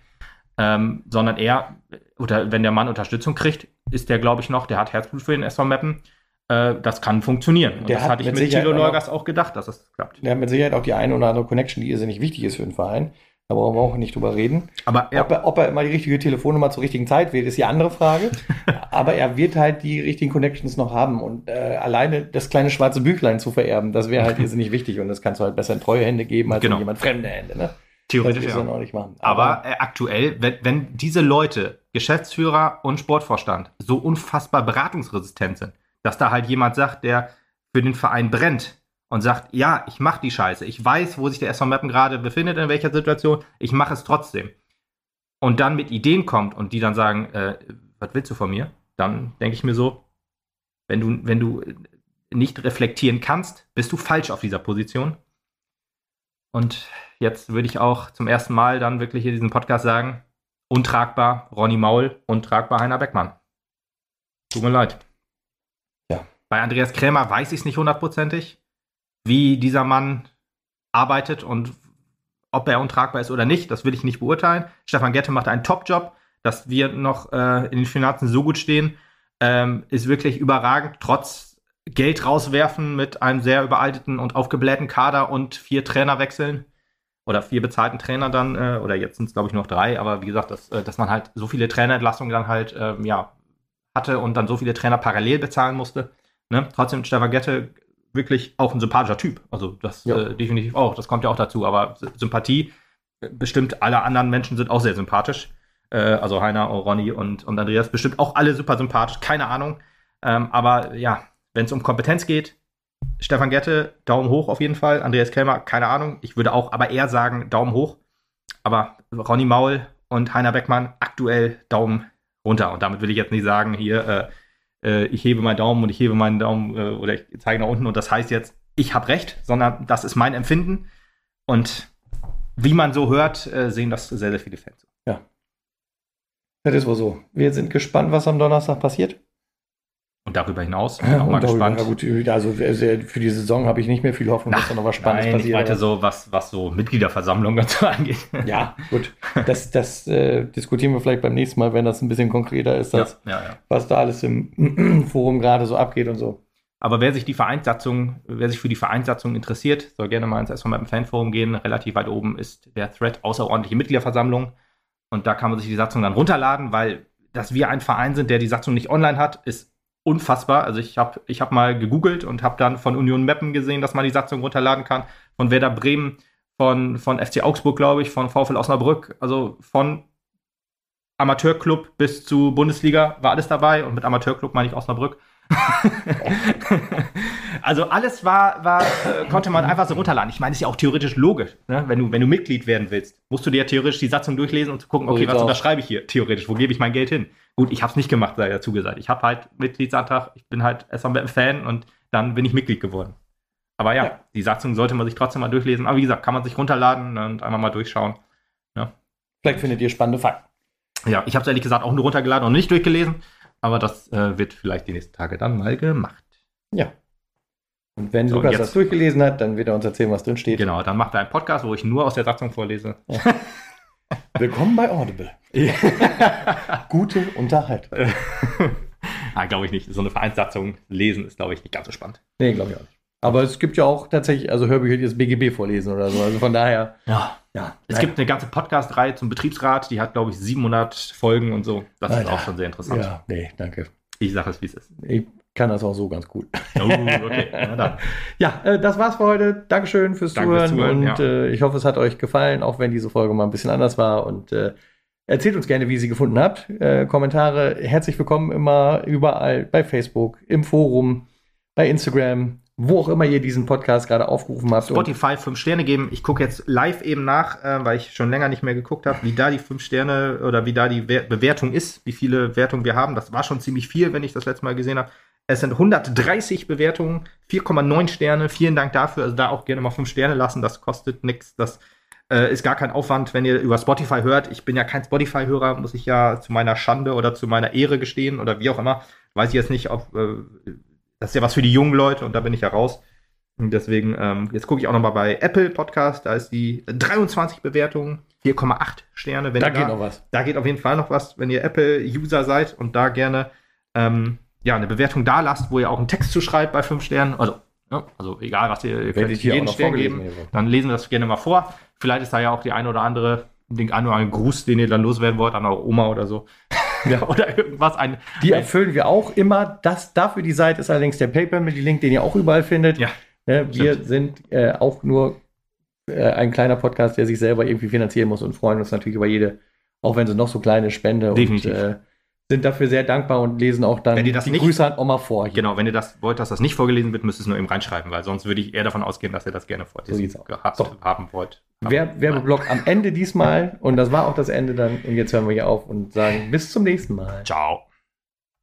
ähm, sondern er, oder wenn der Mann Unterstützung kriegt, ist der, glaube ich, noch, der hat Herzblut für den SV Meppen äh, das kann funktionieren. Und der das hatte ich mit Thilo Neugas auch gedacht, dass das klappt. Der hat mit Sicherheit auch die eine oder andere Connection, die irrsinnig wichtig ist für den Verein. Da brauchen wir auch nicht drüber reden. Aber ja. ob, er, ob er immer die richtige Telefonnummer zur richtigen Zeit wählt, ist die andere Frage. Aber er wird halt die richtigen Connections noch haben. Und äh, alleine das kleine schwarze Büchlein zu vererben, das wäre halt irrsinnig wichtig. Und das kannst du halt besser in treue Hände geben als genau. in jemand fremde Hände. Ne? Theoretisch ja. Noch nicht machen. Aber, Aber äh, aktuell, wenn, wenn diese Leute, Geschäftsführer und Sportvorstand, so unfassbar beratungsresistent sind, dass da halt jemand sagt, der für den Verein brennt und sagt, ja, ich mache die Scheiße, ich weiß, wo sich der SV Mappen gerade befindet, in welcher Situation, ich mache es trotzdem. Und dann mit Ideen kommt und die dann sagen, äh, was willst du von mir? Dann denke ich mir so, wenn du, wenn du nicht reflektieren kannst, bist du falsch auf dieser Position. Und jetzt würde ich auch zum ersten Mal dann wirklich in diesem Podcast sagen, untragbar Ronny Maul, untragbar Heiner Beckmann. Tut mir leid. Bei Andreas Krämer weiß ich es nicht hundertprozentig, wie dieser Mann arbeitet und ob er untragbar ist oder nicht. Das will ich nicht beurteilen. Stefan Gette macht einen Top-Job. Dass wir noch äh, in den Finanzen so gut stehen, ähm, ist wirklich überragend. Trotz Geld rauswerfen mit einem sehr überalteten und aufgeblähten Kader und vier Trainerwechseln oder vier bezahlten Trainer dann, äh, oder jetzt sind es glaube ich noch drei, aber wie gesagt, dass, äh, dass man halt so viele Trainerentlassungen dann halt ähm, ja, hatte und dann so viele Trainer parallel bezahlen musste. Ne? Trotzdem Stefan Gette wirklich auch ein sympathischer Typ. Also das ja. äh, definitiv auch. Das kommt ja auch dazu. Aber Sympathie, bestimmt alle anderen Menschen sind auch sehr sympathisch. Äh, also Heiner, Ronny und, und Andreas, bestimmt auch alle super sympathisch. Keine Ahnung. Ähm, aber ja, wenn es um Kompetenz geht, Stefan Gette, Daumen hoch auf jeden Fall. Andreas Kelmer, keine Ahnung. Ich würde auch aber eher sagen, Daumen hoch. Aber Ronny Maul und Heiner Beckmann aktuell Daumen runter. Und damit will ich jetzt nicht sagen, hier, äh, äh, ich hebe meinen Daumen und ich hebe meinen Daumen äh, oder ich zeige nach unten und das heißt jetzt, ich habe recht, sondern das ist mein Empfinden. Und wie man so hört, äh, sehen das sehr, sehr viele Fans. Ja. Das ist wohl so. Wir sind gespannt, was am Donnerstag passiert. Und darüber hinaus bin ich auch mal darüber, gespannt. Gut, also für die Saison habe ich nicht mehr viel Hoffnung, dass da noch was Spannendes nein, passiert. Ich meinte so, was, was so Mitgliederversammlungen so angeht. Ja, gut. Das, das äh, diskutieren wir vielleicht beim nächsten Mal, wenn das ein bisschen konkreter ist, dass, ja, ja, ja. was da alles im Forum gerade so abgeht und so. Aber wer sich die Vereinssatzung, wer sich für die Vereinssatzung interessiert, soll gerne mal ins SV Mappen Fanforum gehen. Relativ weit oben ist der Thread außerordentliche Mitgliederversammlung. Und da kann man sich die Satzung dann runterladen, weil dass wir ein Verein sind, der die Satzung nicht online hat, ist unfassbar. Also ich habe ich hab mal gegoogelt und habe dann von Union Meppen gesehen, dass man die Satzung runterladen kann. Von Werder Bremen, von, von FC Augsburg, glaube ich, von VfL Osnabrück. Also von Amateurclub bis zu Bundesliga war alles dabei. Und mit Amateurclub meine ich Osnabrück. also alles war, war äh, konnte man einfach so runterladen. Ich meine, ist ja auch theoretisch logisch. Ne? Wenn, du, wenn du Mitglied werden willst, musst du dir ja theoretisch die Satzung durchlesen und gucken, okay, was unterschreibe ich hier theoretisch? Wo gebe ich mein Geld hin? Gut, ich habe es nicht gemacht, sei dazu gesagt. Ich habe halt Mitgliedsantrag, ich bin halt SVM-Fan und dann bin ich Mitglied geworden. Aber ja, ja, die Satzung sollte man sich trotzdem mal durchlesen. Aber wie gesagt, kann man sich runterladen und einmal mal durchschauen. Ja. Vielleicht findet ihr spannende Fakten. Ja, ich habe es ehrlich gesagt auch nur runtergeladen und nicht durchgelesen. Aber das äh, wird vielleicht die nächsten Tage dann mal gemacht. Ja. Und wenn so, Lukas jetzt, das durchgelesen hat, dann wird er uns erzählen, was drin steht. Genau, dann macht er einen Podcast, wo ich nur aus der Satzung vorlese. Ja. Willkommen bei Audible. Gute Unterhaltung. ah, glaube ich nicht. So eine Vereinssatzung lesen ist, glaube ich, nicht ganz so spannend. Nee, glaube ich auch nicht. Aber es gibt ja auch tatsächlich, also Hörbücher, die das BGB vorlesen oder so. Also von daher. Ja. ja es nein. gibt eine ganze Podcast-Reihe zum Betriebsrat, die hat, glaube ich, 700 Folgen und so. Das Alter. ist auch schon sehr interessant. Ja, nee, danke. Ich sage es, wie es ist. Ich kann das auch so ganz gut. Oh, okay. ja, ja äh, das war's für heute. Dankeschön fürs Danke Zuhören. Fürs Zuhören und ja. äh, ich hoffe, es hat euch gefallen, auch wenn diese Folge mal ein bisschen anders war. Und äh, erzählt uns gerne, wie ihr sie gefunden habt. Äh, Kommentare herzlich willkommen immer überall bei Facebook, im Forum, bei Instagram wo auch immer ihr diesen Podcast gerade aufgerufen habt. Spotify fünf Sterne geben. Ich gucke jetzt live eben nach, äh, weil ich schon länger nicht mehr geguckt habe, wie da die fünf Sterne oder wie da die Be Bewertung ist, wie viele Wertungen wir haben. Das war schon ziemlich viel, wenn ich das letzte Mal gesehen habe. Es sind 130 Bewertungen, 4,9 Sterne. Vielen Dank dafür. Also da auch gerne mal fünf Sterne lassen. Das kostet nichts. Das äh, ist gar kein Aufwand, wenn ihr über Spotify hört. Ich bin ja kein Spotify-Hörer, muss ich ja zu meiner Schande oder zu meiner Ehre gestehen oder wie auch immer. Weiß ich jetzt nicht, ob äh, das ist ja was für die jungen Leute und da bin ich ja raus. Und deswegen, ähm, jetzt gucke ich auch nochmal bei Apple Podcast, da ist die 23 Bewertungen, 4,8 Sterne. Wenn da geht da, noch was. Da geht auf jeden Fall noch was, wenn ihr Apple-User seid und da gerne ähm, ja, eine Bewertung da lasst, wo ihr auch einen Text zu schreibt bei 5 Sternen. Also, ja, also egal, was ihr, ihr könnt jeden Stern geben, dann lesen wir das gerne mal vor. Vielleicht ist da ja auch die eine oder andere, den einen oder anderen Gruß, den ihr dann loswerden wollt an eure Oma oder so. Ja, oder irgendwas. Ein, die erfüllen wir auch immer. Das, dafür die Seite ist allerdings der Paper mit dem Link, den ihr auch überall findet. Ja. Ne, wir stimmt. sind äh, auch nur äh, ein kleiner Podcast, der sich selber irgendwie finanzieren muss und freuen uns natürlich über jede, auch wenn sie noch so kleine Spende Definitiv. und äh, sind dafür sehr dankbar und lesen auch dann die nicht, Grüße an Oma vor. Hier. Genau, wenn ihr das wollt, dass das nicht vorgelesen wird, müsst ihr es nur eben reinschreiben, weil sonst würde ich eher davon ausgehen, dass ihr das gerne vorlesen so gehabt, so. haben wollt. Wer, Werbeblock am Ende diesmal und das war auch das Ende dann und jetzt hören wir hier auf und sagen bis zum nächsten Mal. Ciao.